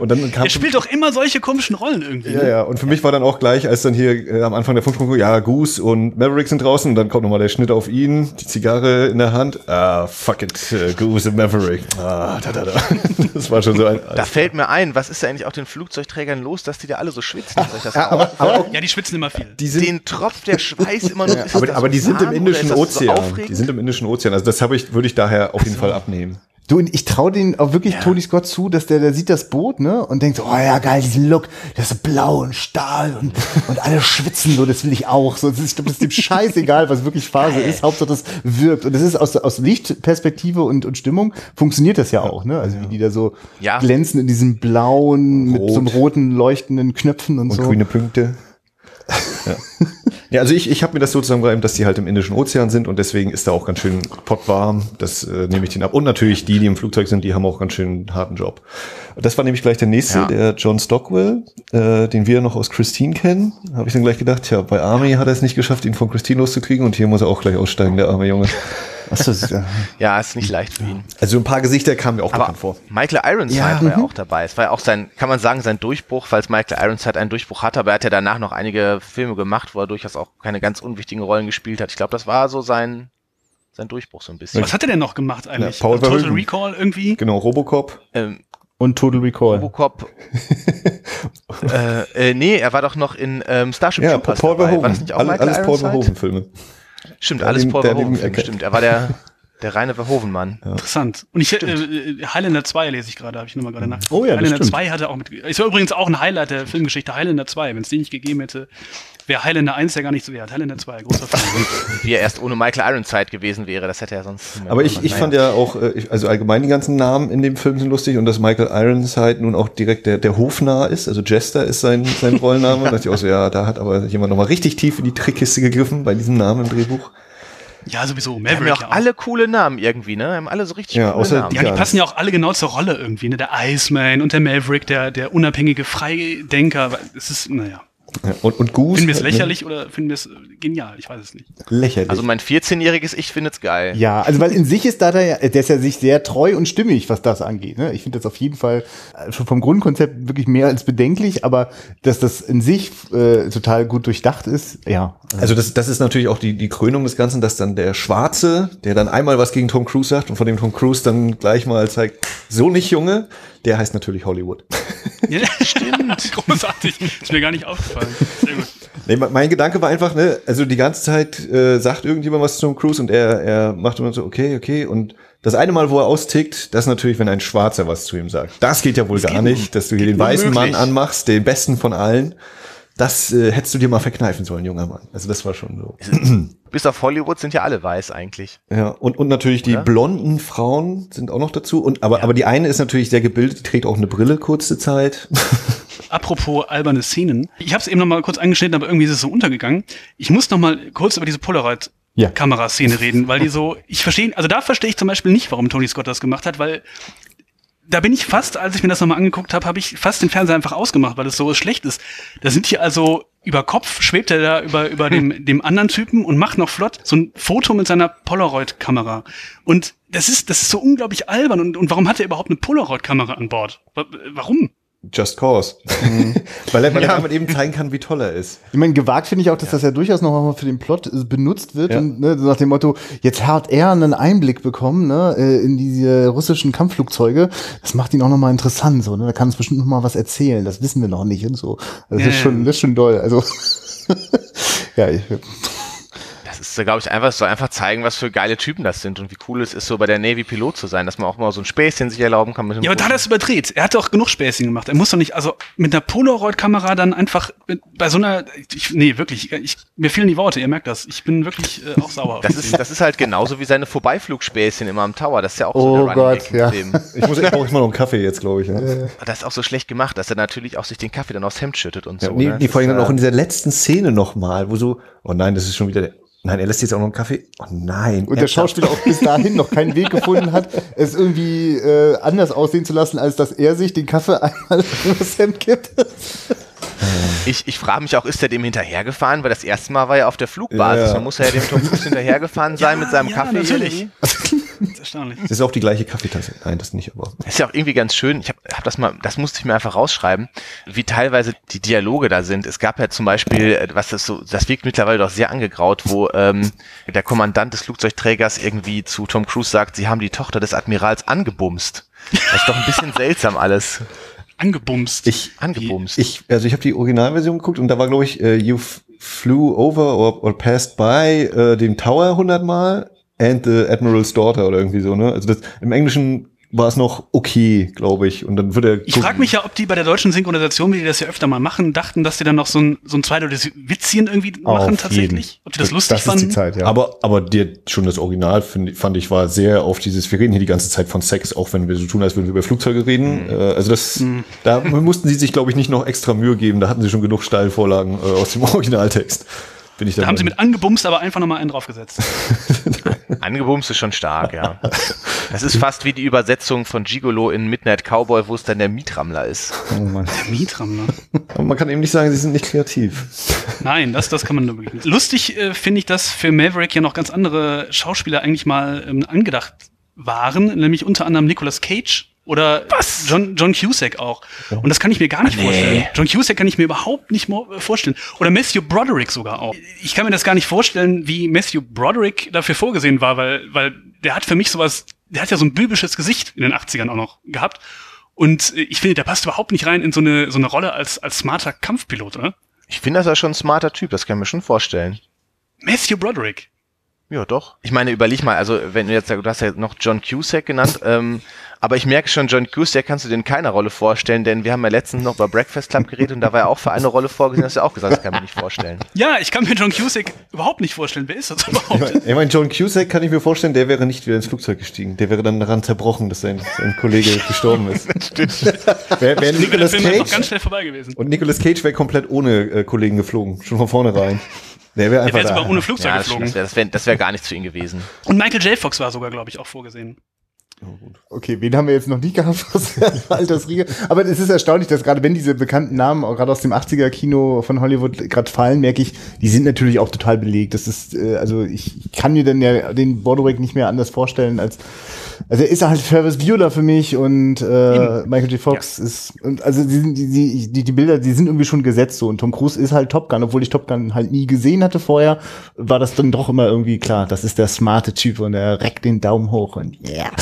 Und dann kam. Er spielt doch immer solche komischen Rollen irgendwie. Ja, ne? ja. Und für mich war dann auch gleich, als dann hier äh, am Anfang der Funktion, ja, Goose und Maverick sind draußen und dann kommt nochmal der Schnitt auf ihn, die Zigarre in der Hand. Ah, fuck it, uh, Goose und Maverick. Ah, da, da, da. Das war schon so ein. Da fällt mir ein, was ist da eigentlich auch den Flugzeugträgern los, dass die da alle so schwitzen? Ja, aber, aber ja, die schwitzen immer viel. Die sind, Den tropft der Schweiß immer nur. Ja, aber, aber die sind im Indischen Ozean. So die sind im Indischen Ozean. Also das habe ich, würde ich daher auf jeden Fall abnehmen. Du, und ich traue den auch wirklich ja. Tony Scott zu, dass der, der sieht das Boot, ne, und denkt so, oh ja, geil, diesen Look, das ist blau und Stahl und, und alle schwitzen so, das will ich auch. So, ich glaube, das ist dem scheißegal, was wirklich Phase ist, Hauptsache das wirkt. Und das ist aus, aus Lichtperspektive und, und Stimmung funktioniert das ja auch, ne, also wie die da so ja. glänzen in diesem blauen, Rot. mit so einem roten leuchtenden Knöpfen und, und so. Und grüne Punkte. Ja. Ja, also ich, ich habe mir das so zusammengereimt, dass die halt im Indischen Ozean sind und deswegen ist da auch ganz schön pottwarm. Das äh, nehme ich den ab. Und natürlich die, die im Flugzeug sind, die haben auch ganz schön harten Job. Das war nämlich gleich der nächste, ja. der John Stockwell, äh, den wir noch aus Christine kennen. Habe ich dann gleich gedacht, ja, bei Army hat er es nicht geschafft, ihn von Christine loszukriegen und hier muss er auch gleich aussteigen, der arme Junge. Achso, ja. ja, ist nicht leicht für ihn. Also ein paar Gesichter kamen mir auch bekannt vor. Michael Ironside ja, war ja auch dabei. Es war ja auch sein, kann man sagen, sein Durchbruch, falls Michael Ironside einen Durchbruch hatte, aber er hat ja danach noch einige Filme gemacht, wo er durchaus auch keine ganz unwichtigen Rollen gespielt hat. Ich glaube, das war so sein, sein Durchbruch so ein bisschen. Was hat er denn noch gemacht eigentlich? Ja, Paul Total Verhoeven. Recall irgendwie? Genau, Robocop. Ähm, und Total Recall. Robocop. äh, äh, nee, er war doch noch in ähm, Starship ja, Troopers Paul dabei. War das nicht auch Alle, Alles Paul Verhoeven-Filme. Stimmt, alles Paul Verhoeven, stimmt. Er war der, der reine Verhoeven-Mann. Ja. Interessant. Und ich, äh, Highlander 2 lese ich gerade, habe ich nur mal gerade nach. Oh ja, Highlander 2 hatte auch mit, es war übrigens auch ein Highlight der Filmgeschichte, Highlander 2. Wenn es den nicht gegeben hätte, wäre Highlander 1 ja gar nicht so wert. Highlander 2, großer Film. Wie er erst ohne Michael Ironside gewesen wäre, das hätte er sonst. Aber ich, ich fand ja auch, äh, also allgemein die ganzen Namen in dem Film sind lustig und dass Michael Ironside nun auch direkt der, der Hofnarr ist, also Jester ist sein, sein Rollenname. da dachte ich auch so, ja, da hat aber jemand nochmal richtig tief in die Trickkiste gegriffen bei diesem Namen im Drehbuch. Ja, sowieso. Maverick. Die haben ja auch, ja auch alle coole Namen irgendwie, ne? Haben alle so richtig ja, coole Namen. Ja, die passen ja auch alle genau zur Rolle irgendwie, ne? Der Iceman und der Maverick, der, der unabhängige Freidenker. Es ist, naja. Ja, und, und Goose. Finden wir es lächerlich ne? oder finden wir es genial? Ich weiß es nicht. Lächerlich. Also mein 14-jähriges Ich finde es geil. Ja, also weil in sich ist da der, der ist ja sich sehr treu und stimmig, was das angeht. Ne? Ich finde das auf jeden Fall äh, schon vom Grundkonzept wirklich mehr als bedenklich, aber dass das in sich äh, total gut durchdacht ist, ja. Also das, das ist natürlich auch die, die Krönung des Ganzen, dass dann der Schwarze, der dann einmal was gegen Tom Cruise sagt und von dem Tom Cruise dann gleich mal zeigt, so nicht Junge, der heißt natürlich Hollywood. Ja, stimmt. Großartig. Ist mir gar nicht aufgefallen. Sehr gut. Nee, mein Gedanke war einfach, ne, also die ganze Zeit äh, sagt irgendjemand was zu Tom Cruise und er, er macht immer so, okay, okay. Und das eine Mal, wo er austickt, das ist natürlich, wenn ein Schwarzer was zu ihm sagt. Das geht ja wohl Das gar nicht, dass du hier den weißen unmöglich. Mann anmachst, den besten von allen. Das äh, hättest du dir mal verkneifen sollen, junger Mann. Also das war schon so. Bis auf Hollywood sind ja alle weiß eigentlich. Ja, und, und natürlich die Oder? blonden Frauen sind auch noch dazu. Und, aber, aber die eine ist natürlich sehr gebildet, die trägt auch eine Brille kurze Zeit. Apropos alberne Szenen. Ich habe es eben noch mal kurz angeschnitten, aber irgendwie ist es so untergegangen. Ich muss noch mal kurz über diese Polaroid Ja. Kameraszene reden, weil die so, ich verstehe, also da verstehe ich zum Beispiel nicht, warum Tony Scott das gemacht hat, weil da bin ich fast, als ich mir das nochmal angeguckt habe, habe ich fast den Fernseher einfach ausgemacht, weil es so schlecht ist. Da sind hier also über Kopf schwebt er da über, über dem, dem anderen Typen und macht noch flott so ein Foto mit seiner Polaroid-Kamera. Und das ist, das ist so unglaublich albern. Und, und warum hat er überhaupt eine Polaroid-Kamera an Bord? Wa- Warum? Just cause. weil er, weil er damit eben zeigen kann, wie toll er ist. Ich meine, gewagt finde ich auch, dass das ja durchaus noch mal für den Plot äh, benutzt wird. Ja. Und ne, so nach dem Motto, jetzt hat er einen Einblick bekommen ne, äh, in diese russischen Kampfflugzeuge. Das macht ihn auch noch mal interessant. So, ne? Da kann uns bestimmt noch mal was erzählen. Das wissen wir noch nicht und so. Also das, Ja, ist ja. schon, das ist schon doll. Also ja, ich, ist, glaube ich, einfach so einfach zeigen, was für geile Typen das sind und wie cool es ist, so bei der Navy Pilot zu sein, dass man auch mal so ein Späßchen sich erlauben kann Ja, aber da hat er es überdreht. Er hat doch genug Späßchen gemacht. Er muss doch nicht, also mit einer Polaroid-Kamera dann einfach mit, bei so einer, ich, nee, wirklich, ich, mir fehlen die Worte, ihr merkt das. Ich bin wirklich äh, auch sauer. Das ist, das ist halt genauso wie seine Vorbeiflugspäßchen immer am Tower. Das ist ja auch so Oh eine Gott, ja. Ich muss, ich brauche immer noch einen Kaffee jetzt, glaube ich. Ja. Das ist auch so schlecht gemacht, dass er natürlich auch sich den Kaffee dann aufs Hemd schüttet und so. Ja, nee, ne? nee, Das vor allem dann auch äh, in dieser letzten Szene nochmal, wo so, oh nein, das ist schon wieder der, nein, er lässt jetzt auch noch einen Kaffee. Oh nein. und der Schauspieler auch bis dahin noch keinen Weg gefunden hat, es irgendwie äh, anders aussehen zu lassen, als dass er sich den Kaffee einmal übers Hemd gibt. Ich, ich frage mich auch, ist er dem hinterhergefahren? Weil das erste Mal war er auf der Flugbasis. Ja, ja. Dann muss er ja dem Tom hinterhergefahren sein mit seinem ja, Kaffee. natürlich. irgendwie. Das ist erstaunlich. Das ist auch die gleiche Kaffeetasse. Nein, das nicht, aber. Das ist ja auch irgendwie ganz schön. Ich habe hab das mal, das musste ich mir einfach rausschreiben, wie teilweise die Dialoge da sind. Es gab ja zum Beispiel, äh, was das so, das wirkt mittlerweile doch sehr angegraut, wo ähm, der Kommandant des Flugzeugträgers irgendwie zu Tom Cruise sagt, sie haben die Tochter des Admirals angebumst. Das ist doch ein bisschen seltsam alles. Angebumst. Ich, Angebumst. ich, also ich habe die Originalversion geguckt und da war, glaube ich, äh, you flew over or, or passed by äh, dem Tower hundertmal and the Admiral's Daughter oder irgendwie so, ne? Also das, im Englischen war es noch okay, glaube ich. Und dann wird er. Ich frage mich ja, ob die bei der deutschen Synchronisation, wie die das ja öfter mal machen, dachten, dass die dann noch so ein, so ein zweideutiges Witzchen irgendwie machen tatsächlich. Ob die das lustig das ist fanden. die Zeit, ja. Aber, aber dir schon das Original find, fand ich war sehr auf dieses, wir reden hier die ganze Zeit von Sex, auch wenn wir so tun, als würden wir über Flugzeuge reden. Äh, also das, da mussten sie sich, glaube ich, nicht noch extra Mühe geben. Da hatten sie schon genug Steilvorlagen äh, aus dem Originaltext. Da haben sie mit angebumst, aber einfach nochmal einen draufgesetzt. Angebumst ist schon stark, ja. Das ist fast wie die Übersetzung von Gigolo in Midnight Cowboy, wo es dann der Mietrammler ist. oh Mann. Mietram, ne? Aber man kann eben nicht sagen, sie sind nicht kreativ. Nein, das, das kann man nur wirklich nicht. Lustig äh, finde ich, dass für Maverick ja noch ganz andere Schauspieler eigentlich mal ähm, angedacht waren, nämlich unter anderem Nicolas Cage oder John, John Cusack auch. Und das kann ich mir gar nicht vorstellen. John Cusack kann ich mir überhaupt nicht äh, vorstellen. Oder Matthew Broderick sogar auch. Ich kann mir das gar nicht vorstellen, wie Matthew Broderick dafür vorgesehen war, weil, weil der hat für mich sowas, der hat ja so ein biblisches Gesicht in den 80ern auch noch gehabt. Und äh, ich finde, der passt überhaupt nicht rein in so eine, so eine Rolle als, als smarter Kampfpilot, oder? Ich finde, das ist schon ein smarter Typ, das kann ich mir schon vorstellen. Matthew Broderick. Ja, doch. Ich meine, überleg mal, also wenn du jetzt, du hast ja noch John Cusack genannt, ähm, aber ich merke schon, John Cusack kannst du dir in keiner Rolle vorstellen, denn wir haben ja letztens noch über Breakfast Club geredet und da war er auch für eine Rolle vorgesehen, hast du ja auch gesagt, das kann man nicht vorstellen. Ja, ich kann mir John Cusack überhaupt nicht vorstellen. Wer ist das überhaupt? Ich meine, John Cusack kann ich mir vorstellen, der wäre nicht wieder ins Flugzeug gestiegen. Der wäre dann daran zerbrochen, dass sein, sein Kollege gestorben ist. Wer Der Nicolas Film noch ganz Cage schnell vorbei gewesen. und Nicolas Cage wäre komplett ohne äh, Kollegen geflogen, schon von vornherein. Der wäre Der einfach wäre sogar da. ohne Flugzeug Ja, geflogen. das wäre wär, wär gar nichts für ihn gewesen. Und Michael J. Fox war sogar, glaube ich, auch vorgesehen. Okay, wen haben wir jetzt noch nie gehabt aus der Altersriege? Aber es ist erstaunlich, dass gerade wenn diese bekannten Namen auch gerade aus dem 80er-Kino von Hollywood gerade fallen, merke ich, die sind natürlich auch total belegt. Das ist, äh, also ich ich kann mir dann ja den Borderick nicht mehr anders vorstellen als, also er ist halt Ferris Bueller für mich und äh, Michael J. Fox ist, und also die, sind- die, die, die, die Bilder, die sind irgendwie schon gesetzt so. Und Tom Cruise ist halt Top Gun, obwohl ich Top Gun halt nie gesehen hatte vorher, war das dann doch immer irgendwie klar, das ist der smarte Typ und er reckt den Daumen hoch und yeah.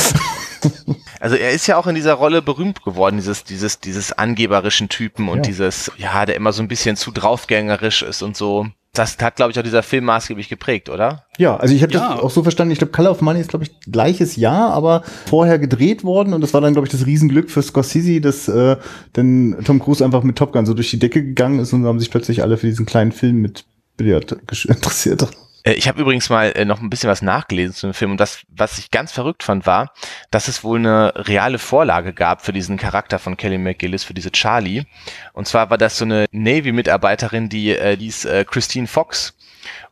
Also er ist ja auch in dieser Rolle berühmt geworden, dieses, dieses, dieses angeberischen Typen und Ja. dieses, ja, der immer so ein bisschen zu draufgängerisch ist und so. Das hat, glaube ich, auch dieser Film maßgeblich geprägt, oder? Ja, also ich habe Ja. das auch so verstanden. Ich glaube, Color of Money ist, glaube ich, gleiches Jahr, aber vorher gedreht worden. Und das war dann, glaube ich, das Riesenglück für Scorsese, dass äh, dann Tom Cruise einfach mit Top Gun so durch die Decke gegangen ist und haben sich plötzlich alle für diesen kleinen Film mit Billard interessiert. Äh, Ich habe übrigens mal äh, noch ein bisschen was nachgelesen zu dem Film und das, was ich ganz verrückt fand, war, dass es wohl eine reale Vorlage gab für diesen Charakter von Kelly McGillis, für diese Charlie. Und zwar war das so eine Navy-Mitarbeiterin, die äh, die ist äh, Christine Fox.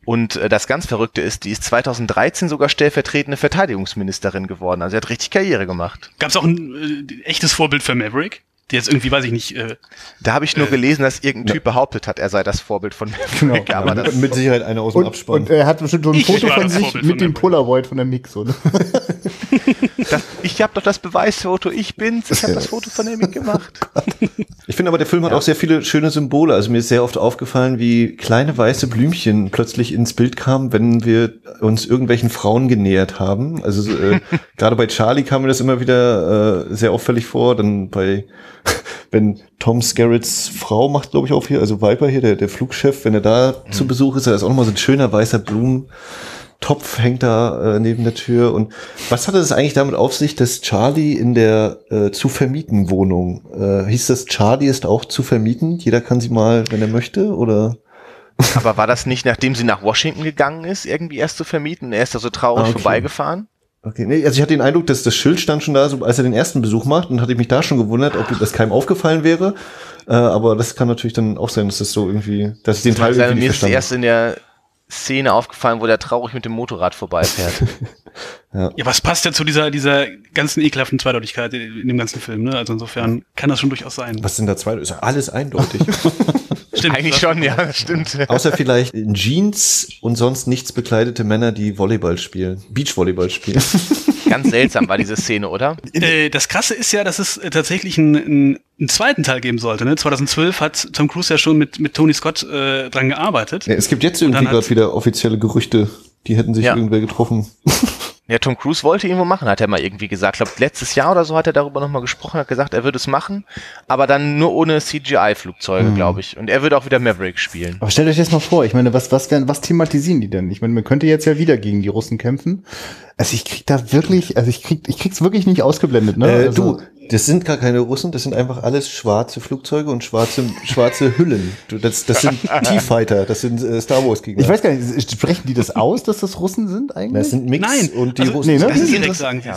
Und äh, das ganz Verrückte ist, die ist 2013 sogar stellvertretende Verteidigungsministerin geworden. Also sie hat richtig Karriere gemacht. Gab es auch ein äh, echtes Vorbild für Maverick? Der jetzt irgendwie, weiß ich nicht, äh, Da habe ich nur Äh, gelesen, dass irgendein Typ behauptet hat, er sei das Vorbild von Genau. Maverick. Aber das, mit Sicherheit einer aus dem Und, Abspann. und er hat bestimmt so ein Ich Foto von sich Vorbild mit von dem der Polaroid von der Mix, oder? das, ich habe doch das Beweisfoto, ich bin's, ich habe das Foto von Amy gemacht. Ich finde aber, der Film hat auch sehr viele schöne Symbole. Also mir ist sehr oft aufgefallen, wie kleine weiße Blümchen plötzlich ins Bild kamen, wenn wir uns irgendwelchen Frauen genähert haben. Also äh, gerade bei Charlie kam mir das immer wieder äh, sehr auffällig vor. Dann bei, wenn Tom Skerritts Frau macht, glaube ich, auch hier, also Viper hier, der, der Flugchef, wenn er da zu Besuch ist, da ist auch nochmal so ein schöner weißer Blumen. Topf hängt da äh, neben der Tür. Und was hatte es eigentlich damit auf sich, dass Charlie in der äh, zu vermieten Wohnung, äh, hieß das, Charlie ist auch zu vermieten? Jeder kann sie mal, wenn er möchte? Oder? Aber war das nicht, nachdem sie nach Washington gegangen ist, irgendwie erst zu vermieten? Er ist da so traurig Ah, okay. vorbeigefahren? Okay, nee, also ich hatte den Eindruck, dass das Schild stand schon da, so als er den ersten Besuch macht, und hatte ich mich da schon gewundert, ob das keinem aufgefallen wäre. Äh, aber das kann natürlich dann auch sein, dass das so irgendwie, dass ich den Teil Also, irgendwie mir nicht ist verstanden erst in der Szene aufgefallen, wo der traurig mit dem Motorrad vorbeifährt. ja, aber es passt ja zu dieser, dieser ganzen ekelhaften Zweideutigkeit in, in dem ganzen Film, ne? Also insofern kann das schon durchaus sein. Was sind da zwei? Ist ja alles eindeutig. Stimmt. Eigentlich schon, ja, stimmt. Außer vielleicht in Jeans und sonst nichts bekleidete Männer, die Volleyball spielen. Beachvolleyball spielen. Ganz seltsam war diese Szene, oder? Äh, das Krasse ist ja, dass es tatsächlich einen, einen, zweiten Teil geben sollte. Ne? 2012 hat Tom Cruise ja schon mit, mit Tony Scott äh, dran gearbeitet. Ja, es gibt jetzt irgendwie gerade wieder offizielle Gerüchte, die hätten sich Ja. irgendwer getroffen. Ja, Tom Cruise wollte irgendwo machen, hat er mal irgendwie gesagt. Ich glaube, letztes Jahr oder so hat er darüber nochmal gesprochen, hat gesagt, er würde es machen, aber dann nur ohne CGI-Flugzeuge, glaube ich. Und er würde auch wieder Maverick spielen. Aber stellt euch das mal vor, ich meine, was, was, was thematisieren die denn? Ich meine, man könnte jetzt ja wieder gegen die Russen kämpfen. Also ich krieg da wirklich, also ich krieg, ich krieg's wirklich nicht ausgeblendet, ne? Äh, also, du, das sind gar keine Russen, das sind einfach alles schwarze Flugzeuge und schwarze, schwarze Hüllen. Du, das, das sind T-Fighter, das sind äh, Star Wars Gegner. Ich weiß gar nicht, sprechen die das aus, dass das Russen sind eigentlich? das sind Mix Nein, und die also, Russen. nee, ne? Das ist Das direkt sagen ja.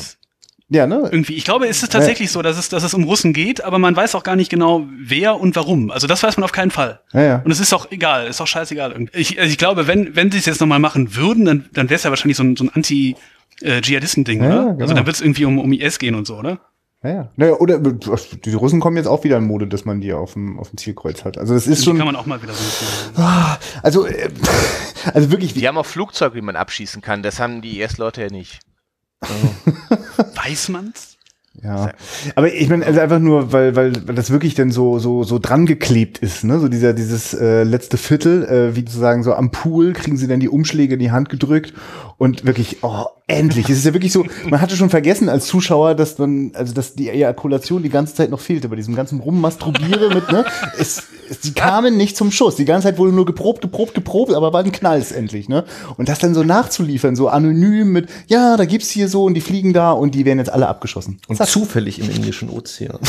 ja, ne? Irgendwie. Ich glaube, es ist tatsächlich so, dass es, dass es um Russen geht, aber man weiß auch gar nicht genau, wer und warum. Also das weiß man auf keinen Fall. Ja, ja. Und es ist auch egal, ist auch scheißegal. irgendwie. Ich, also ich glaube, wenn, wenn sie es jetzt nochmal machen würden, dann, dann wäre es ja wahrscheinlich so ein, so ein Anti-Dschihadisten-Ding, Ja, oder? genau. Also dann wird es irgendwie um, um IS gehen und so, oder? Ja, ja. Naja, oder die Russen kommen jetzt auch wieder in Mode, dass man die auf dem, auf dem Zielkreuz hat. Also das ist Die schon. kann man auch mal wieder so. Ah, also, äh, also wirklich, Die haben auch Flugzeuge, die man abschießen kann. Das haben die IS-Leute ja nicht. Weiß man's? Ja, aber ich meine, also einfach nur, weil, weil, weil das wirklich dann so, so, so dran geklebt ist, ne? So dieser, dieses äh, letzte Viertel, äh, wie zu sagen, so am Pool kriegen sie dann die Umschläge in die Hand gedrückt und wirklich, oh, endlich. Es ist ja wirklich so, man hatte schon vergessen als Zuschauer, dass dann, also dass die Ejakulation die ganze Zeit noch fehlte bei diesem ganzen Rummasturbiere mit, ne? Es, es, die kamen nicht zum Schuss. Die ganze Zeit wurde nur geprobt, geprobt, geprobt, aber war ein Knalls endlich, ne? Und das dann so nachzuliefern, so anonym mit, ja, da gibt's hier so und die fliegen da und die werden jetzt alle abgeschossen. Und zufällig im Indischen Ozean.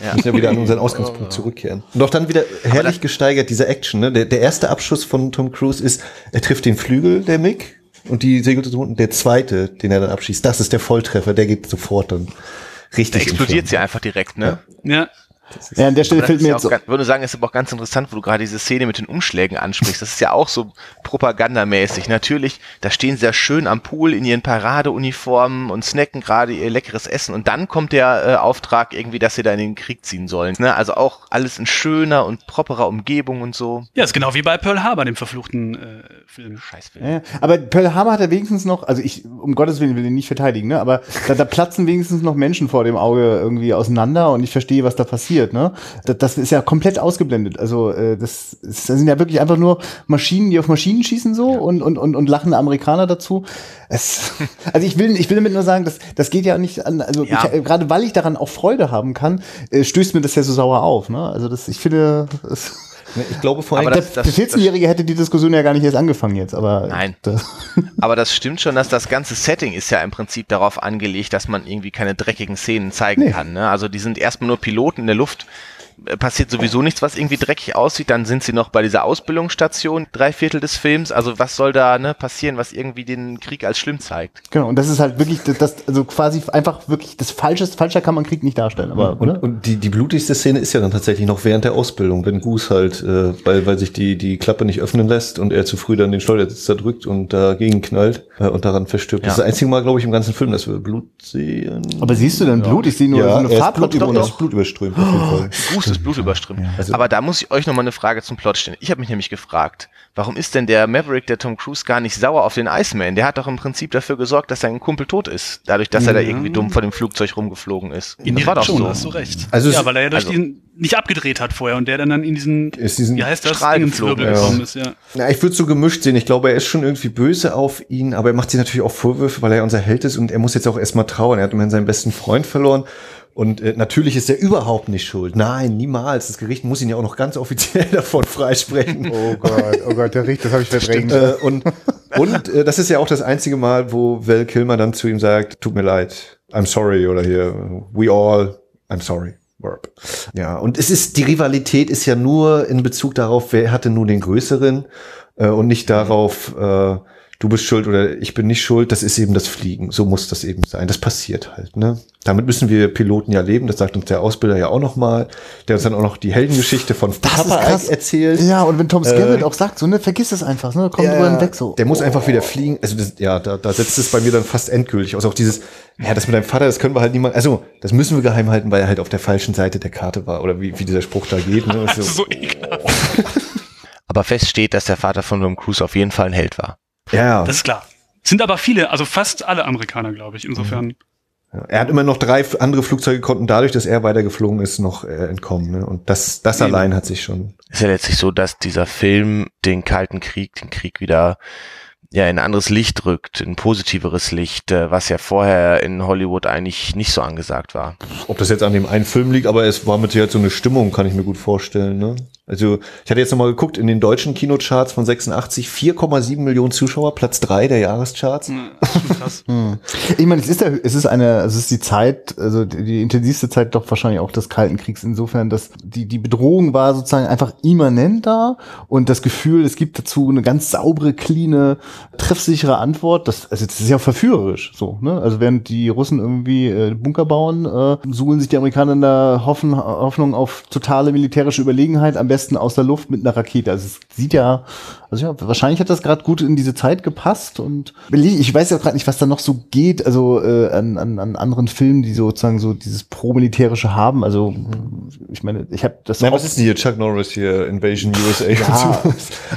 Ja. Müssen ja wieder an unseren Ausgangspunkt zurückkehren. Und auch dann wieder herrlich gesteigert, diese Action. Ne? Der, der erste Abschuss von Tom Cruise ist, er trifft den Flügel, der Mick, und die segelt so unten. Der zweite, den er dann abschießt, das ist der Volltreffer, der geht sofort dann Da richtig. explodiert in sie einfach direkt, ne? Ja. Ja, an der Stelle fällt mir ja jetzt ganz- würde sagen, ist aber auch ganz interessant, wo du gerade diese Szene mit den Umschlägen ansprichst. Das ist ja auch so propagandamäßig. Natürlich, da stehen sie ja schön am Pool in ihren Paradeuniformen und snacken gerade ihr leckeres Essen. Und dann kommt der äh, Auftrag irgendwie, dass sie da in den Krieg ziehen sollen. Ne? Also auch alles in schöner und properer Umgebung und so. Ja, ist genau wie bei Pearl Harbor, dem verfluchten äh, Film. Scheißfilm. Ja, ja. aber Pearl Harbor hat er wenigstens noch, also ich, um Gottes Willen will ihn nicht verteidigen, ne, aber da, da platzen wenigstens noch Menschen vor dem Auge irgendwie auseinander und ich verstehe, was da passiert. Passiert, ne? Das, das ist ja komplett ausgeblendet. Also äh, das, das sind ja wirklich einfach nur Maschinen, die auf Maschinen schießen so und, und, und, und lachende Amerikaner dazu. Es, also ich will, ich will damit nur sagen, das, das geht ja nicht an, also Ja. ich, äh, gerade weil ich daran auch Freude haben kann, äh, stößt mir das ja so sauer auf. Ne? Also das, ich finde, Ne, Ich glaube vor Aber allem, das- der 14-Jährige hätte die Diskussion ja gar nicht erst angefangen jetzt, aber Nein. Das, Aber das stimmt schon, dass das ganze Setting ist ja im Prinzip darauf angelegt, dass man irgendwie keine dreckigen Szenen zeigen Nee. kann. Ne? Also die sind erstmal nur Piloten in der Luft. Passiert sowieso nichts, was irgendwie dreckig aussieht. Dann sind sie noch bei dieser Ausbildungsstation, drei Viertel des Films. Also was soll da ne, passieren, was irgendwie den Krieg als schlimm zeigt? genau, und das ist halt wirklich, das, das also quasi einfach wirklich das Falsches, falscher kann man Krieg nicht darstellen, aber, Und, oder? und die, die blutigste Szene ist ja dann tatsächlich noch während der Ausbildung, wenn Goose halt, äh, weil, weil sich die, die Klappe nicht öffnen lässt und er zu früh dann den Steuersitz da drückt und dagegen knallt äh, und daran verstirbt. Das ist Ja. das einzige Mal, glaube ich, im ganzen Film, dass wir Blut sehen. Aber siehst du denn Blut? Ich sehe nur so eine Farbpatrone. Blut, Blut überströmt auf jeden Fall. Fuß ist Blut überströmt. Also- Aber da muss ich euch nochmal eine Frage zum Plot stellen. Ich habe mich nämlich gefragt, warum ist denn der Maverick, der Tom Cruise, gar nicht sauer auf den Iceman? Der hat doch im Prinzip dafür gesorgt, dass sein Kumpel tot ist. Dadurch, dass er da irgendwie dumm vor dem Flugzeug rumgeflogen ist. das war doch schon, so. hast du recht. Also ja, weil er ja durch also- den nicht abgedreht hat vorher und der dann, dann in diesen, Ist diesen wie heißt das, Strahl geflogen, gekommen ja. ist, ja. Ja, ich würde so gemischt sehen. Ich glaube, er ist schon irgendwie böse auf ihn, aber er macht sich natürlich auch Vorwürfe, weil er unser Held ist und er muss jetzt auch erstmal trauern. Er hat immerhin seinen besten Freund verloren. Und äh, natürlich ist er überhaupt nicht schuld. Nein, niemals. Das Gericht muss ihn ja auch noch ganz offiziell davon freisprechen. Oh Gott, oh Gott, der Richter, das habe ich verdrängt. äh, und und äh, das ist ja auch das einzige Mal, wo Val Kilmer dann zu ihm sagt, tut mir leid, I'm sorry oder hier, we all, I'm sorry. Verb. Ja, und es ist, die Rivalität ist ja nur in Bezug darauf, wer hatte nun den größeren äh, und nicht darauf, äh, du bist schuld oder ich bin nicht schuld, das ist eben das Fliegen. So muss das eben sein. Das passiert halt, ne? Damit müssen wir Piloten ja leben, das sagt uns der Ausbilder ja auch nochmal, der uns dann auch noch die Heldengeschichte von Das ist Papa erzählt. Ja, und wenn Tom Skerritt auch sagt, so, ne, vergiss es einfach, ne, komm drüber hinweg so. Der muss einfach wieder fliegen. Also das, ja, da, da setzt es bei mir dann fast endgültig aus. Auch dieses, ja, das mit deinem Vater, das können wir halt niemand. Also das müssen wir geheim halten, weil er halt auf der falschen Seite der Karte war oder wie, wie dieser Spruch da geht. Ne? Das So, ist so. Aber fest steht, dass der Vater von Tom Cruise auf jeden Fall ein Held war. Ja, Das ist klar. Sind aber viele, also fast alle Amerikaner, glaube ich, insofern. er hat immer noch drei andere Flugzeuge konnten dadurch, dass er weitergeflogen ist, noch äh, entkommen. Ne? Und das, das Eben. allein hat sich schon. Ist ja letztlich so, dass dieser Film den Kalten Krieg, den Krieg wieder ja in ein anderes Licht rückt, ein positiveres Licht, äh, was ja vorher in Hollywood eigentlich nicht so angesagt war. Ob das jetzt an dem einen Film liegt, aber es war mit Sicherheit so eine Stimmung, kann ich mir gut vorstellen. Ne? Also ich hatte jetzt nochmal geguckt, in den deutschen Kinocharts von 86 4,7 Millionen Zuschauer, Platz drei der Jahrescharts. Krass. Ich meine, es ist der, es ist eine, es ist die Zeit, also die, die intensivste Zeit doch wahrscheinlich auch des Kalten Kriegs insofern, dass die, die Bedrohung war sozusagen einfach immanent da und das Gefühl, es gibt dazu eine ganz saubere, cleane, treffsichere Antwort. Das, also das ist ja verführerisch, so, ne? Also während die Russen irgendwie äh, Bunker bauen, äh, suchen sich die Amerikaner in der Hoffen, Hoffnung auf totale militärische Überlegenheit, am besten aus der Luft mit einer Rakete. Also es sieht ja, also ja, wahrscheinlich hat das gerade gut in diese Zeit gepasst und ich weiß ja gerade nicht, was da noch so geht, also äh, an, an, an anderen Filmen, die sozusagen so dieses pro-militärische haben. Also ich meine, ich habe das auch- was ist denn hier Chuck Norris hier, Invasion USA? Ja.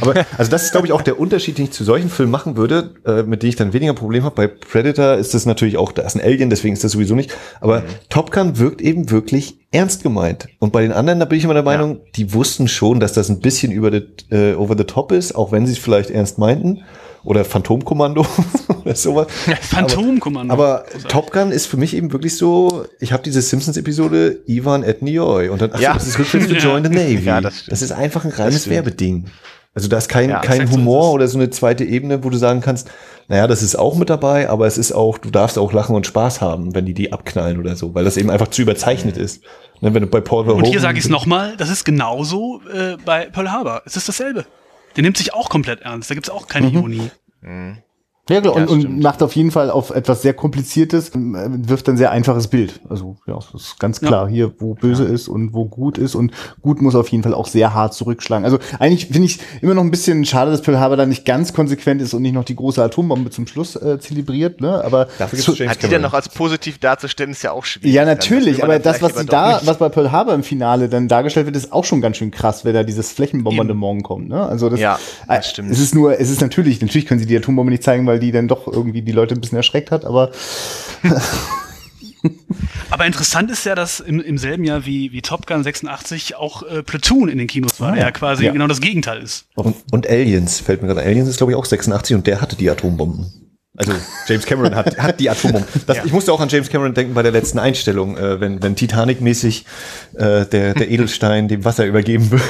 Aber also das ist, glaube ich, auch der Unterschied, den ich zu solchen Filmen machen würde, äh, mit denen ich dann weniger Problem habe. Bei Predator ist das natürlich auch, da ist ein Alien, deswegen ist das sowieso nicht. Aber Top Gun wirkt eben wirklich ernst gemeint. Und bei den anderen, da bin ich immer der Meinung, die wussten schon, dass das ein bisschen über the, äh, over the top ist, auch wenn sie es vielleicht ernst meinten. Oder Phantomkommando oder sowas. Phantomkommando. Aber Großartig. Top Gun ist für mich eben wirklich so, ich habe diese Simpsons-Episode Ivan et Nioy und dann, ach Ja. so, das ist rückwärts to Ja. join the Navy. Ja, das das, ist einfach ein reines. Werbeding. Also da ist kein, Ja, kein Humor oder so eine zweite Ebene, wo du sagen kannst, naja, das ist auch mit dabei, aber es ist auch, du darfst auch lachen und Spaß haben, wenn die die abknallen oder so, weil das eben einfach zu überzeichnet ist. Ne, wenn du bei Paul Und hier Verhoeven- sage ich es nochmal, das ist genauso äh, bei Pearl Harbor. Es ist dasselbe. Der nimmt sich auch komplett ernst. Da gibt es auch keine Ironie. Ja, klar, Ja, und, und macht auf jeden Fall auf etwas sehr Kompliziertes, ähm, äh, wirft ein sehr einfaches Bild. Also, ja, das ist ganz Ja. klar hier, wo böse ist und wo gut ist. Und gut muss auf jeden Fall auch sehr hart zurückschlagen. Also, eigentlich finde ich immer noch ein bisschen schade, dass Pearl Harbor da nicht ganz konsequent ist und nicht noch die große Atombombe zum Schluss äh, zelebriert, ne? Aber Dafür gibt's James Hat die dann noch als positiv darzustellen, ist ja auch schwierig. ja, natürlich, aber das, was sie da, was bei Pearl Harbor im Finale dann dargestellt wird, ist auch schon ganz schön krass, wenn da dieses Flächenbombardement kommt, ne? Also das, Ja, das äh, stimmt. Es ist nur, es ist natürlich, natürlich können sie die Atombombe nicht zeigen, weil die dann doch irgendwie die Leute ein bisschen erschreckt hat, aber Aber interessant ist ja, dass im, im selben Jahr wie, wie Top Gun 86 auch äh, Platoon in den Kinos war, Ah, der ja. ja quasi Ja. genau das Gegenteil ist. Und, und Aliens, fällt mir gerade. Aliens ist, glaube ich, auch 86 und der hatte die Atombomben. Also James Cameron hat, hat die Atombomben. Das, Ich musste auch an James Cameron denken bei der letzten Einstellung, äh, wenn, wenn Titanic-mäßig äh, der, der Edelstein dem Wasser übergeben wird.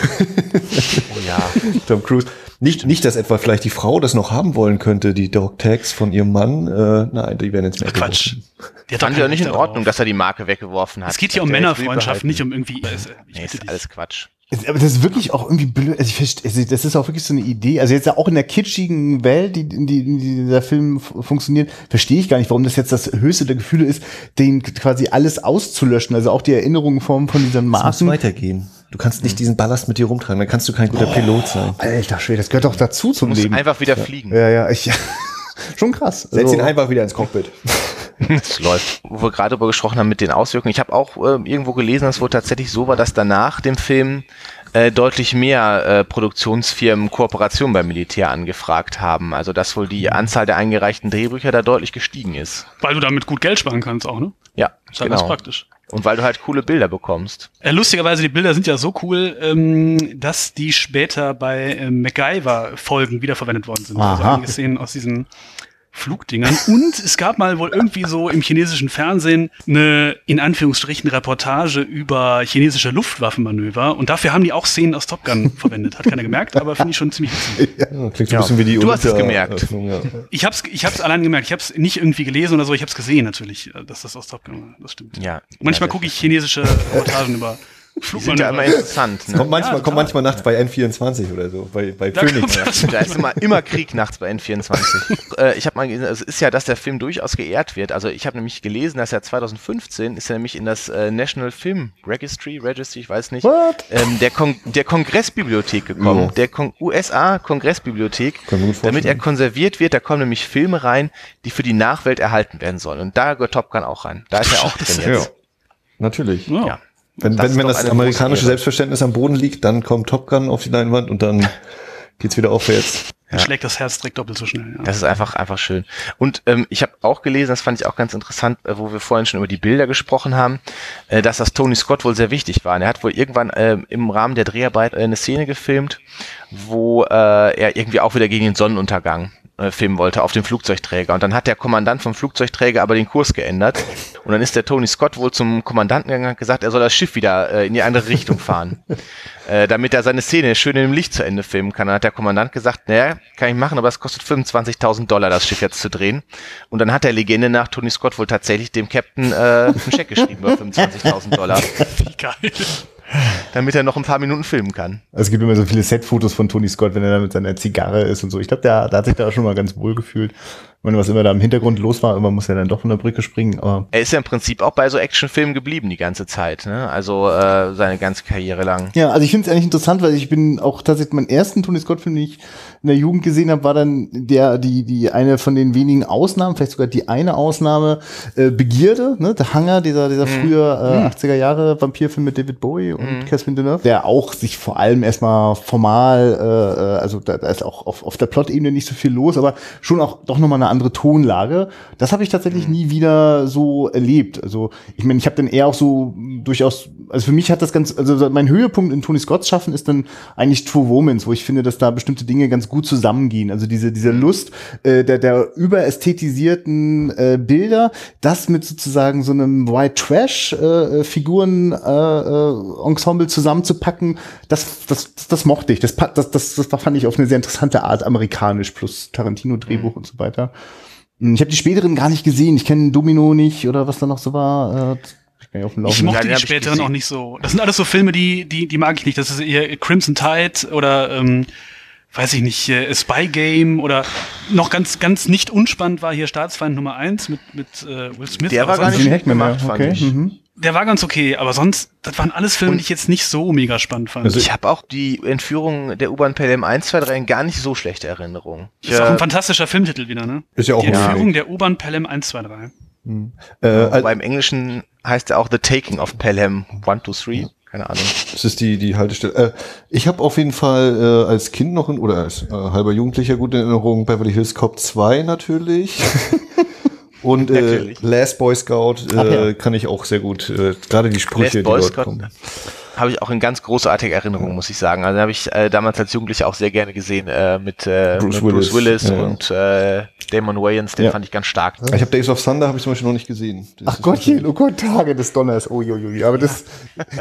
Oh ja. Tom Cruise. Nicht, nicht, dass etwa vielleicht die Frau das noch haben wollen könnte, die Dog Tags von ihrem Mann. Äh, nein, die werden ins Meer Quatsch. Der hat Fand ich keinen auch nicht in Ordnung, dass er die Marke weggeworfen hat. Es geht hier um jetzt Männerfreundschaft, nicht um irgendwie. Ich Nee, ist alles Quatsch. Aber das ist wirklich auch irgendwie blöd. Also ich verstehe, also das ist auch wirklich so eine Idee. Also jetzt ja auch in der kitschigen Welt, die, die, die dieser Film funktioniert, verstehe ich gar nicht, warum das jetzt das höchste der Gefühle ist, den quasi alles auszulöschen. Also auch die Erinnerungen von, von diesen Es muss Marken. weitergehen. Du kannst nicht diesen Ballast mit dir rumtragen, dann kannst du kein guter Pilot sein. Alter Schwede, das gehört doch dazu zum Muss Leben. einfach wieder fliegen. Ja, ja, ich, schon krass. Setz Also- ihn einfach wieder ins Cockpit. Es läuft. Wo wir gerade darüber gesprochen haben mit den Auswirkungen. Ich habe auch äh, irgendwo gelesen, dass es wohl tatsächlich so war, dass danach dem Film äh, deutlich mehr äh, Produktionsfirmen Kooperation beim Militär angefragt haben. Also dass wohl die Anzahl der eingereichten Drehbücher da deutlich gestiegen ist. Weil du damit gut Geld sparen kannst auch, ne? Ja, Ist halt ganz genau. praktisch. Und weil du halt coole Bilder bekommst. Äh, lustigerweise, die Bilder sind ja so cool, ähm, dass die später bei äh, MacGyver-Folgen wiederverwendet worden sind. Also Aha. einige Szenen aus diesen Flugdingern. Und es gab mal wohl irgendwie so im chinesischen Fernsehen eine, in Anführungsstrichen, Reportage über chinesische Luftwaffenmanöver. Und dafür haben die auch Szenen aus Top Gun verwendet. Hat keiner gemerkt, aber finde ich schon ziemlich witzig. Ja, klingt so Ja. ein bisschen wie die Du hast es gemerkt. Öffnung, ja. Ich hab's, ich hab's allein gemerkt. Ich hab's nicht irgendwie gelesen oder so. Ich hab's gesehen natürlich, äh, dass das aus Top Gun war. Das stimmt. Ja. Manchmal ja, gucke ich chinesische Reportagen über Die sind ja immer Flugmanöver. interessant. Ne? Kommt manchmal, Ja, kommt manchmal nachts bei N24 oder so, bei, bei Da Phoenix. Da ist immer, immer Krieg nachts bei N24. äh, ich habe mal gelesen, es ist ja, dass der Film durchaus geehrt wird. Also ich habe nämlich gelesen, dass er 2015 ist er nämlich in das äh, National Film Registry, Registry, ich weiß nicht, What? ähm, der, Kon der Kongressbibliothek gekommen, Ja. der Kon USA Kongressbibliothek, damit er konserviert wird. Da kommen nämlich Filme rein, die für die Nachwelt erhalten werden sollen. Und da gehört Top Gun auch rein. Da ist er auch drin jetzt. Ja, natürlich. Ja. Ja. Wenn, Das wenn, wenn das amerikanische. Selbstverständnis am Boden liegt, dann kommt Top Gun auf die Leinwand und dann geht's wieder aufwärts. Dann schlägt das Herz direkt doppelt so schnell. Ja. Das ist einfach, einfach schön. Und ähm, ich habe auch gelesen, das fand ich auch ganz interessant, äh, wo wir vorhin schon über die Bilder gesprochen haben, äh, dass das Tony Scott wohl sehr wichtig war. Und er hat wohl irgendwann ähm, im Rahmen der Dreharbeit äh, eine Szene gefilmt, wo äh, er irgendwie auch wieder gegen den Sonnenuntergang äh, filmen wollte auf dem Flugzeugträger. Und dann hat der Kommandant vom Flugzeugträger aber den Kurs geändert. Und dann ist der Tony Scott wohl zum Kommandanten gegangen und hat gesagt, er soll das Schiff wieder äh, in die andere Richtung fahren. äh, damit er seine Szene schön im Licht zu Ende filmen kann. Dann hat der Kommandant gesagt, naja, kann ich machen, aber es kostet 25.000 Dollar, das Schiff jetzt zu drehen. Und dann hat der Legende nach Tony Scott wohl tatsächlich dem Captain äh, einen Scheck geschrieben über 25.000 Dollar, Wie geil. Damit er noch ein paar Minuten filmen kann. Also es gibt immer so viele Set-Fotos von Tony Scott, wenn er da mit seiner Zigarre ist und so. Ich glaube, der, der hat sich da schon mal ganz wohl gefühlt. Meine, was immer da im Hintergrund los war, immer muss er dann doch von der Brücke springen. Aber Er ist ja im Prinzip auch bei so Actionfilmen geblieben die ganze Zeit, ne? Also äh, seine ganze Karriere lang. ja, also ich finde es eigentlich interessant, weil ich bin auch tatsächlich meinen ersten Tony Scott-Film, den ich in der Jugend gesehen habe, war dann der, die, die eine von den wenigen Ausnahmen, vielleicht sogar die eine Ausnahme, äh, Begierde, ne? Der Hanger, dieser, dieser früher äh, 80er Jahre Vampirfilm mit David Bowie und Catherine Deneuve, der auch sich vor allem erstmal formal, äh, äh, also da, da ist auch auf, auf der Plot-Ebene nicht so viel los, aber schon auch doch nochmal eine andere Tonlage. Das habe ich tatsächlich nie wieder so erlebt. Also ich meine, ich habe dann eher auch so durchaus, also für mich hat das ganz, also mein Höhepunkt in Tony Scotts Schaffen ist dann eigentlich True Womans, wo ich finde, dass da bestimmte Dinge ganz gut zusammengehen. Also diese, diese Lust äh, der, der überästhetisierten äh, Bilder, das mit sozusagen so einem White Trash äh, Figuren äh, äh, Ensemble zusammenzupacken, das, das, das, das mochte ich. Das, das, das, das fand ich auf eine sehr interessante Art amerikanisch plus Tarantino Drehbuch und so weiter. Hm, Ich habe die späteren gar nicht gesehen. Ich kenne Domino nicht oder was da noch so war. Äh, ich ja auf dem Ich. Ja, mochte den die späteren auch nicht so. Das sind alles so Filme, die, die, die mag ich nicht. Das ist eher Crimson Tide oder ähm, weiß ich nicht, äh, Spy Game oder noch ganz, ganz nicht unspannend war hier Staatsfeind Nummer eins mit, mit äh, Will Smith. Der war gar nicht schlecht ja, gemacht, fand okay. ich. Mhm. Der war ganz okay, aber sonst, das waren alles Filme, die ich jetzt nicht so mega spannend fand. Also Ich habe auch die Entführung der U-Bahn PLM 1, 2, 3 in gar nicht so schlechte Erinnerung. Ich, ist auch ein fantastischer Filmtitel wieder, ne? Ist ja auch Die Entführung Remake. der U-Bahn Pelham 123. Äh, al- beim Englischen heißt er auch The Taking of Pelham 1, 2, 3. Keine Ahnung. Das ist die, die Haltestelle. Äh, ich habe auf jeden Fall äh, als Kind noch in, oder als äh, halber Jugendlicher gut in Erinnerung Beverly Hills Cop 2 natürlich. Und äh. Last Boy Scout äh, Ach ja. kann ich auch sehr gut. Äh, Gerade die Sprüche, Last Boy die dort Scout, kommen. Habe ich auch in ganz großartige Erinnerung, muss ich sagen. Also habe ich äh, damals als Jugendlicher auch sehr gerne gesehen äh, mit, äh, Bruce mit Bruce Willis, Willis ja. und äh, Damon Wayans, den Ja. fand ich ganz stark. Ich habe Days of Thunder habe ich zum Beispiel noch nicht gesehen. Das Ach Gottchen, oh Gott, Tage des Donners. Oh, jo, jo, jo. Aber das,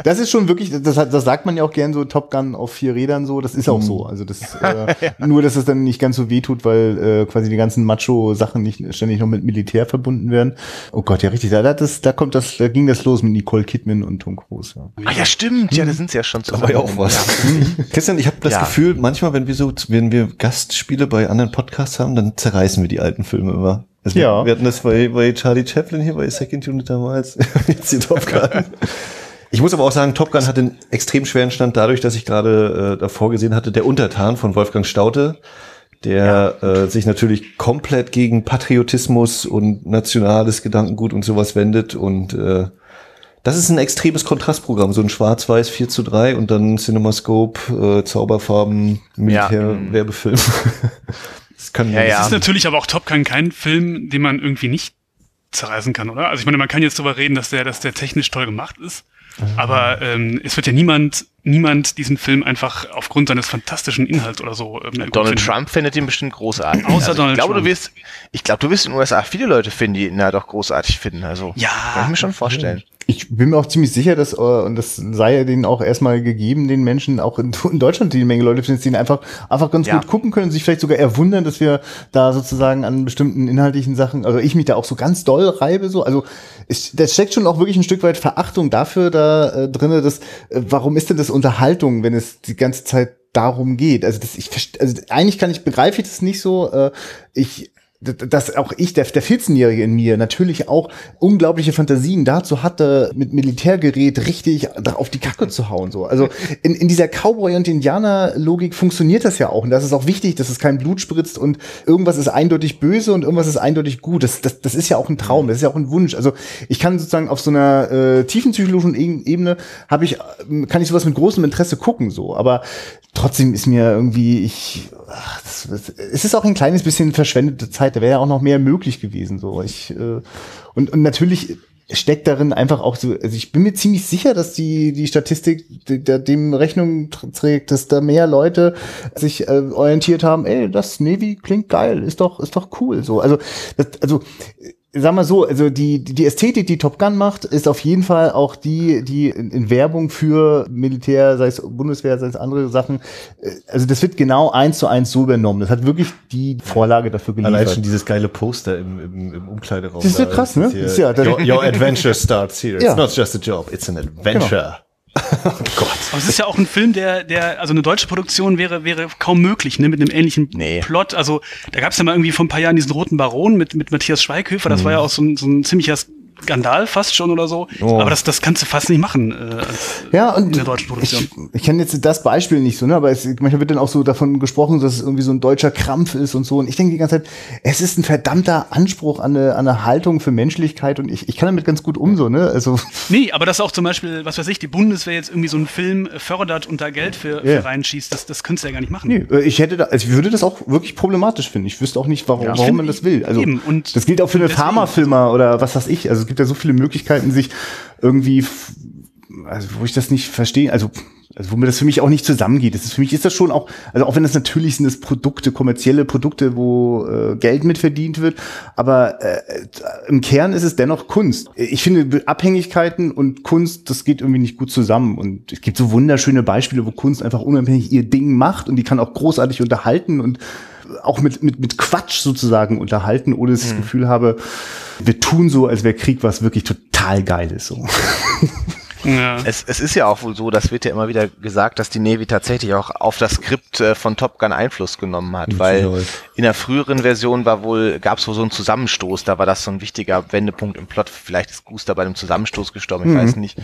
das ist schon wirklich, das, hat- das sagt man ja auch gern so, Top Gun auf vier Rädern so, das ist auch so. Also das, äh, nur, dass es dann nicht ganz so weh tut, weil äh, quasi die ganzen Macho-Sachen nicht ständig noch mit Militär verbunden werden. Oh Gott, ja richtig, da, da, das, da kommt das, da ging das los mit Nicole Kidman und Tom Cruise. Ja. Ah ja, stimmt. Ja, da sind sie ja schon Da war ja auch was. Christian, ich habe das Ja. Gefühl, manchmal, wenn wir so, wenn wir Gastspiele bei anderen Podcasts haben, dann zerreißen wir die alten Filme immer. Also Ja. wir, hatten das bei, bei Charlie Chaplin hier bei Second Unit damals. Jetzt hier Top Gun. Ich muss aber auch sagen, Top Gun hat einen extrem schweren Stand dadurch, dass ich gerade äh, davor gesehen hatte, der Untertan von Wolfgang Staute, der äh, sich natürlich komplett gegen Patriotismus und nationales Gedankengut und sowas wendet und äh, das ist ein extremes Kontrastprogramm, so ein Schwarz-Weiß 4 zu 3 und dann CinemaScope, äh, Zauberfarben, Militär-Werbefilm. das kann Ja, ja. Es ist natürlich aber auch Top Gun kein Film, den man irgendwie nicht zerreißen kann, oder? Also ich meine, man kann jetzt darüber reden, dass der, dass der technisch toll gemacht ist. Aber ähm, es wird ja niemand, niemand diesen Film einfach aufgrund seines fantastischen Inhalts oder so. Ähm, Donald finden. Trump findet ihn bestimmt großartig. Außer also, Donald ich glaube, Trump. du wirst, ich glaube, du wirst in den USA viele Leute finden, die ihn halt auch großartig finden. Also Ja. kann ich mir schon vorstellen. Ich bin mir auch ziemlich sicher, dass, äh, und das sei ja denen auch erstmal gegeben, den Menschen auch in, in Deutschland, die eine Menge Leute finden, die einfach, einfach ganz Ja. gut gucken können, sich vielleicht sogar erwundern, dass wir da sozusagen an bestimmten inhaltlichen Sachen, also ich mich da auch so ganz doll reibe, so, also es, da steckt schon auch wirklich ein Stück weit Verachtung dafür da äh, drinne, dass, äh, warum ist denn das Unterhaltung, wenn es die ganze Zeit darum geht? Also das, ich, also eigentlich kann ich, begreife ich das nicht so, äh, ich, dass auch ich, der, der 14-Jährige in mir, natürlich auch unglaubliche Fantasien dazu hatte, mit Militärgerät richtig auf die Kacke zu hauen. So. Also in, in dieser Cowboy- und Indianer-Logik funktioniert das ja auch. Und das ist auch wichtig, dass es kein Blut spritzt und irgendwas ist eindeutig böse und irgendwas ist eindeutig gut. Das, das, das ist ja auch ein Traum, das ist ja auch ein Wunsch. Also ich kann sozusagen auf so einer äh, tiefenpsychologischen E- Ebene habe ich, ähm, kann ich sowas mit großem Interesse gucken, so. Aber trotzdem ist mir irgendwie, ich, ach, das, das, es ist auch ein kleines bisschen verschwendete Zeit. Da wäre ja auch noch mehr möglich gewesen, so. Ich, äh, und, und natürlich steckt darin einfach auch so, also ich bin mir ziemlich sicher, dass die, die Statistik die, der, dem Rechnung tr- trägt, dass da mehr Leute sich äh, orientiert haben, ey, das Navy klingt geil, ist doch, ist doch cool, so. Also, das, also, sag mal so, also die, die Ästhetik, die Top Gun macht, ist auf jeden Fall auch die, die in, Werbung für Militär, sei es Bundeswehr, sei es andere Sachen, äh, also das wird genau eins zu eins so übernommen. Das hat wirklich die Vorlage dafür geliefert. Allein schon dieses geile Poster im, im, im Umkleideraum. Das ist ja krass, ne? hier, Ist ja- your, your adventure starts here. It's Ja. not just a job, it's an adventure. Oh Gott. Aber es ist ja auch ein Film, der, der, also eine deutsche Produktion wäre, wäre kaum möglich, ne, mit einem ähnlichen Nee. Plot. Also da gab es ja mal irgendwie vor ein paar Jahren diesen roten Baron mit, mit Matthias Schweighöfer. Das war ja auch so ein, so ein ziemlicher Skandal fast schon oder so. Oh. Aber das, das kannst du fast nicht machen äh, als, Ja, und in der deutschen Produktion. ich, ich kenne jetzt das Beispiel nicht so, ne, aber es, manchmal wird dann auch so davon gesprochen, dass es irgendwie so ein deutscher Krampf ist und so. Und ich denke die ganze Zeit, es ist ein verdammter Anspruch an eine, an eine Haltung für Menschlichkeit und ich, ich kann damit ganz gut um, so, ne? Also, Nee, aber dass auch zum Beispiel, was weiß ich, die Bundeswehr jetzt irgendwie so einen Film fördert und da Geld für, Ja. für reinschießt, das, das könntest du ja gar nicht machen. nee, äh, ich hätte da, also ich würde das auch wirklich problematisch finden. Ich wüsste auch nicht, warum, Ja. Warum man das will. Also, eben, und das gilt auch für eine deswegen- Pharmafirma oder was weiß ich. Also, gibt ja so viele Möglichkeiten, sich irgendwie, also, wo ich das nicht verstehe, also, also wo mir das für mich auch nicht zusammengeht. Das ist, für mich ist das schon auch, also auch wenn das natürlich sind das Produkte, kommerzielle Produkte, wo äh, Geld mit verdient wird, aber äh, im Kern ist es dennoch Kunst. Ich finde Abhängigkeiten und Kunst, das geht irgendwie nicht gut zusammen. Und es gibt so wunderschöne Beispiele, wo Kunst einfach unabhängig ihr Ding macht und die kann auch großartig unterhalten und auch mit, mit, mit Quatsch sozusagen unterhalten, ohne dass ich das Gefühl habe, wir tun so, als wäre Krieg was wirklich total geil ist. So. Ja. Es, es ist ja auch wohl so, das wird ja immer wieder gesagt, dass die Navy tatsächlich auch auf das Skript äh, von Top Gun Einfluss genommen hat, weil in der früheren Version war wohl, gab es wohl so einen Zusammenstoß, da war das so ein wichtiger Wendepunkt im Plot, vielleicht ist Guster bei dem Zusammenstoß gestorben, ich weiß nicht.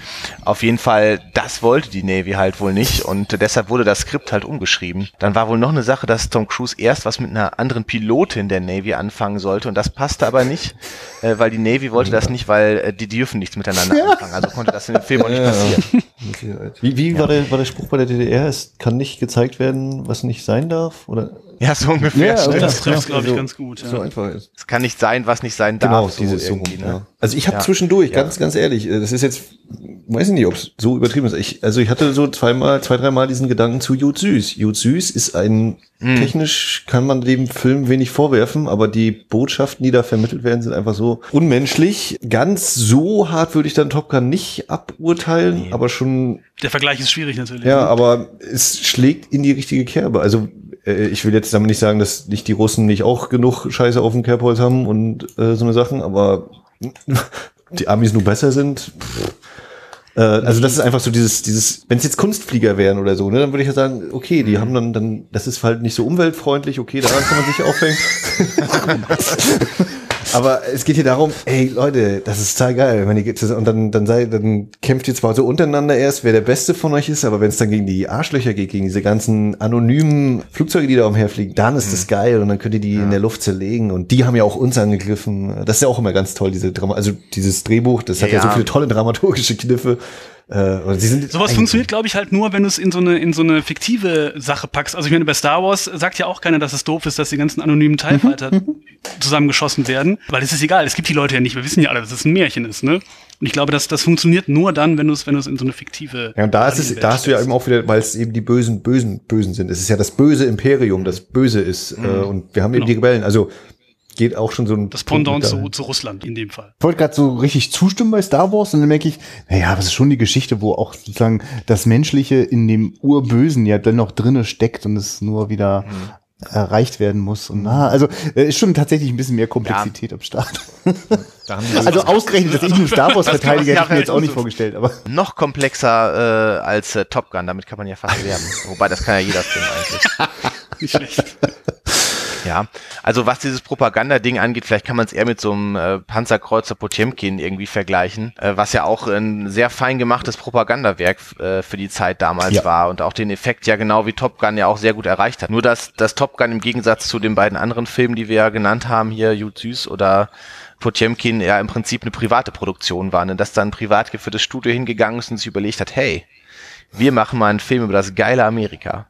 Auf jeden Fall, das wollte die Navy halt wohl nicht und deshalb wurde das Skript halt umgeschrieben. Dann war wohl noch eine Sache, dass Tom Cruise erst was mit einer anderen Pilotin der Navy anfangen sollte und das passte aber nicht, äh, weil die Navy wollte das nicht, weil äh, die dürfen nichts miteinander anfangen, also konnte das in dem Film auch nicht passieren. Wie, wie war, der, war der Spruch bei der DDR? Es kann nicht gezeigt werden, was nicht sein darf? Oder Ja, so ungefähr. Ja, stimmt. Das trifft, glaube ich, so- ganz gut. Ja. So einfach ist. Es kann nicht sein, was nicht sein Genau, darf. so dieses so ne? ja. Also ich habe Ja. zwischendurch, Ja. ganz, ganz ehrlich, äh, das ist jetzt, weiß ich nicht, ob es so übertrieben ist. Ich, also ich hatte so zweimal, zwei, dreimal diesen Gedanken zu Jod Süß. Jod Süß ist ein, Hm. technisch kann man dem Film wenig vorwerfen, aber die Botschaften, die da vermittelt werden, sind einfach so unmenschlich. Ganz so hart würde ich dann Top Gun nicht aburteilen, Nee. aber schon Der Vergleich ist schwierig natürlich. ja, ne? aber es schlägt in die richtige Kerbe. Also äh, ich will jetzt damit nicht sagen, dass nicht die Russen nicht auch genug Scheiße auf dem Kerbholz haben und äh, so eine Sachen, aber die Amis nur besser sind. Pff. Äh, also das ist einfach so dieses, dieses, wenn es jetzt Kunstflieger wären oder so, ne, dann würde ich ja sagen, okay, die haben dann, dann, das ist halt nicht so umweltfreundlich, okay, daran kann man sich aufhängen. Aber es geht hier darum, ey Leute, das ist total geil. Wenn ihr und dann, dann sei, dann kämpft ihr zwar so untereinander erst, wer der Beste von euch ist, aber wenn es dann gegen die Arschlöcher geht, gegen diese ganzen anonymen Flugzeuge, die da umherfliegen, dann ist das geil und dann könnt ihr die in der Luft zerlegen. Und die haben ja auch uns angegriffen. Das ist ja auch immer ganz toll, diese Drama, also dieses Drehbuch, das hat ja, Ja, so ja. viele tolle dramaturgische Kniffe. Äh, sie sind Sowas funktioniert, glaube ich, halt nur, wenn du es in so eine in so eine fiktive Sache packst. Also ich meine, bei Star Wars sagt ja auch keiner, dass es doof ist, dass die ganzen anonymen TIE Fighter zusammengeschossen werden, weil es ist egal. Es gibt die Leute ja nicht. Wir wissen ja alle, dass es ein Märchen ist, ne? Und ich glaube, dass das funktioniert nur dann, wenn du es wenn du es in so eine fiktive Ja, und da ist es, da hast du ja eben auch wieder, weil es eben die bösen, bösen, bösen sind. Es ist ja das böse Imperium, das böse ist. Äh, und wir haben eben Genau. die Rebellen. Also geht auch schon so ein das Pendant zu, zu Russland in dem Fall. Ich wollte gerade so richtig zustimmen bei Star Wars und dann merke ich, naja, das ist schon die Geschichte, wo auch sozusagen das Menschliche in dem Urbösen ja dennoch drinne steckt und es nur wieder erreicht werden muss. Und na, also äh, ist schon tatsächlich ein bisschen mehr Komplexität am Start. also ausgerechnet, dass ich einen Star Wars verteidige, hätte ich mir jetzt auch nicht vorgestellt. Aber Noch komplexer äh, als äh, Top Gun, damit kann man ja fast werben. Wobei, das kann ja jeder Film eigentlich. Nicht schlecht. Ja, also was dieses Propagandading angeht, vielleicht kann man es eher mit so einem äh, Panzerkreuzer Potemkin irgendwie vergleichen, äh, was ja auch ein sehr fein gemachtes Propagandawerk äh, für die Zeit damals Ja. war und auch den Effekt ja genau wie Top Gun ja auch sehr gut erreicht hat. Nur dass, dass Top Gun im Gegensatz zu den beiden anderen Filmen, die wir ja genannt haben, hier Jud Süß oder Potemkin ja im Prinzip eine private Produktion war, ne? dass dann ein privat geführtes Studio hingegangen ist und sich überlegt hat, hey, wir machen mal einen Film über das geile Amerika.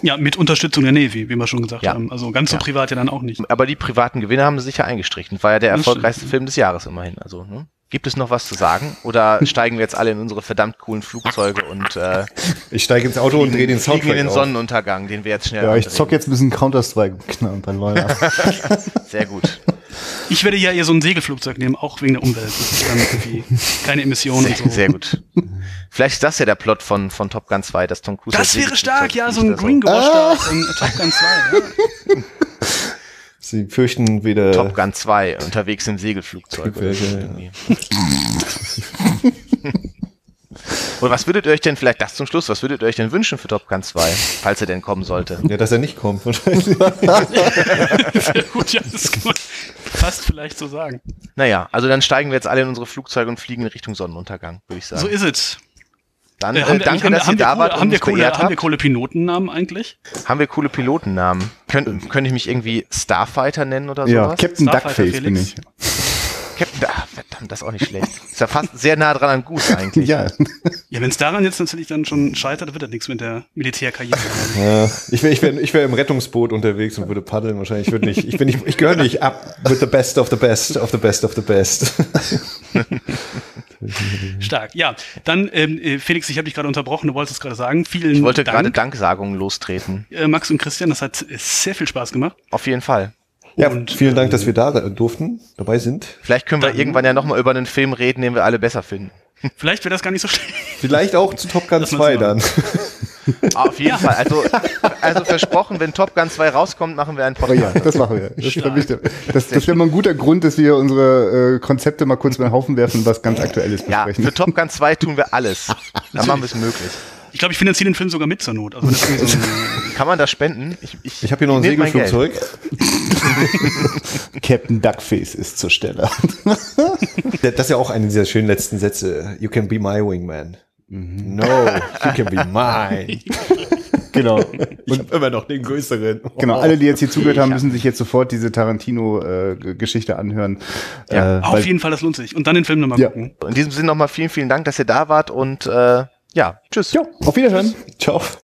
Ja, mit Unterstützung der Navy, wie wir schon gesagt Ja. haben. Also ganz so Ja. privat ja dann auch nicht. Aber die privaten Gewinne haben sie sicher eingestrichen. War ja der Das erfolgreichste stimmt. Film des Jahres immerhin. Also, ne? Gibt es noch was zu sagen? Oder steigen wir jetzt alle in unsere verdammt coolen Flugzeuge und äh, Ich steige ins Auto und drehe den fliegen in Soundtrack den auf. Sonnenuntergang, den wir jetzt schnell ja, ich zock jetzt ein bisschen Counter-Strike knallen bei Leuten. Sehr gut. Ich werde ja eher so ein Segelflugzeug nehmen, auch wegen der Umwelt. Das ist dann irgendwie keine Emissionen Sehr, und so. sehr gut. Vielleicht ist das ja der Plot von, von Top Gun 2, dass Tom Cruise Das wäre stark, ja, so ein oder green gewaschter in Top Gun 2. Ja. Sie fürchten wieder. Top Gun 2, unterwegs im Segelflugzeug. Oder. Oder was würdet ihr euch denn, vielleicht das zum Schluss, was würdet ihr euch denn wünschen für Top Gun 2, falls er denn kommen sollte? Ja, dass er nicht kommt. wahrscheinlich. Sehr gut, ja, das kann man fast vielleicht so sagen. Naja, also dann steigen wir jetzt alle in unsere Flugzeuge und fliegen in Richtung Sonnenuntergang, würde ich sagen. So ist es. Dann Äh, äh, haben danke, haben, dass haben ihr da wart und haben wir coole, haben wir coole Pilotennamen eigentlich? Haben wir coole Pilotennamen? Könnt, könnte ich mich irgendwie Starfighter nennen oder ja, sowas? Captain Starfighter Duckface bin Felix. ich. Captain, ah, verdammt, das ist auch nicht schlecht. Ist ja fast sehr nah dran an gut eigentlich. Ja, Ja, wenn es daran jetzt natürlich dann schon scheitert, wird das nichts mit der Militärkarriere. ja, ich wäre ich wär, ich wär im Rettungsboot unterwegs und würde paddeln wahrscheinlich. Ich würde nicht, ich bin nicht, ich gehöre nicht ab with the best of the best of the best of the best. Stark. Ja, dann ähm, äh, Felix, ich habe dich gerade unterbrochen. Du wolltest es gerade sagen. Vielen Ich wollte gerade Dank, Danksagungen lostreten. äh, Max und Christian. Das hat sehr viel Spaß gemacht. Auf jeden Fall. Ja, Und, vielen Dank, dass wir da durften, dabei sind. Vielleicht können wir Dann- irgendwann ja nochmal über einen Film reden, den wir alle besser finden. Vielleicht wäre das gar nicht so schlecht. Vielleicht auch zu Top Gun Lass mal 2 so dann. Auf jeden Fall. Also, also versprochen, wenn Top Gun 2 rauskommt, machen wir einen oh ja, Podcast. das machen wir. Das, ist wichtig. das, das wäre mal ein guter Grund, dass wir unsere äh, Konzepte mal kurz über den Haufen werfen und was ganz Aktuelles Ja, besprechen. für Top Gun 2 tun wir alles. Dann machen wir es möglich. Ich glaube, ich finanziere den Film sogar mit zur Not. Also so Kann man das spenden? Ich, ich, Ich habe hier noch ein. Segelflugzeug. Captain Duckface ist zur Stelle. Das ist ja auch einer dieser schönen letzten Sätze. You can be my wingman. No, you can be mine. genau. Ich habe immer noch den größeren. Genau, alle, die jetzt hier zugehört haben, müssen sich jetzt sofort diese Tarantino-Geschichte anhören. Ja, äh, auf weil- jeden Fall, das lohnt sich. Und dann den Film nochmal Ja. gucken. In diesem Sinne nochmal vielen, vielen Dank, dass ihr da wart und äh, ja, tschüss. Ja, auf Wiederhören. Ciao.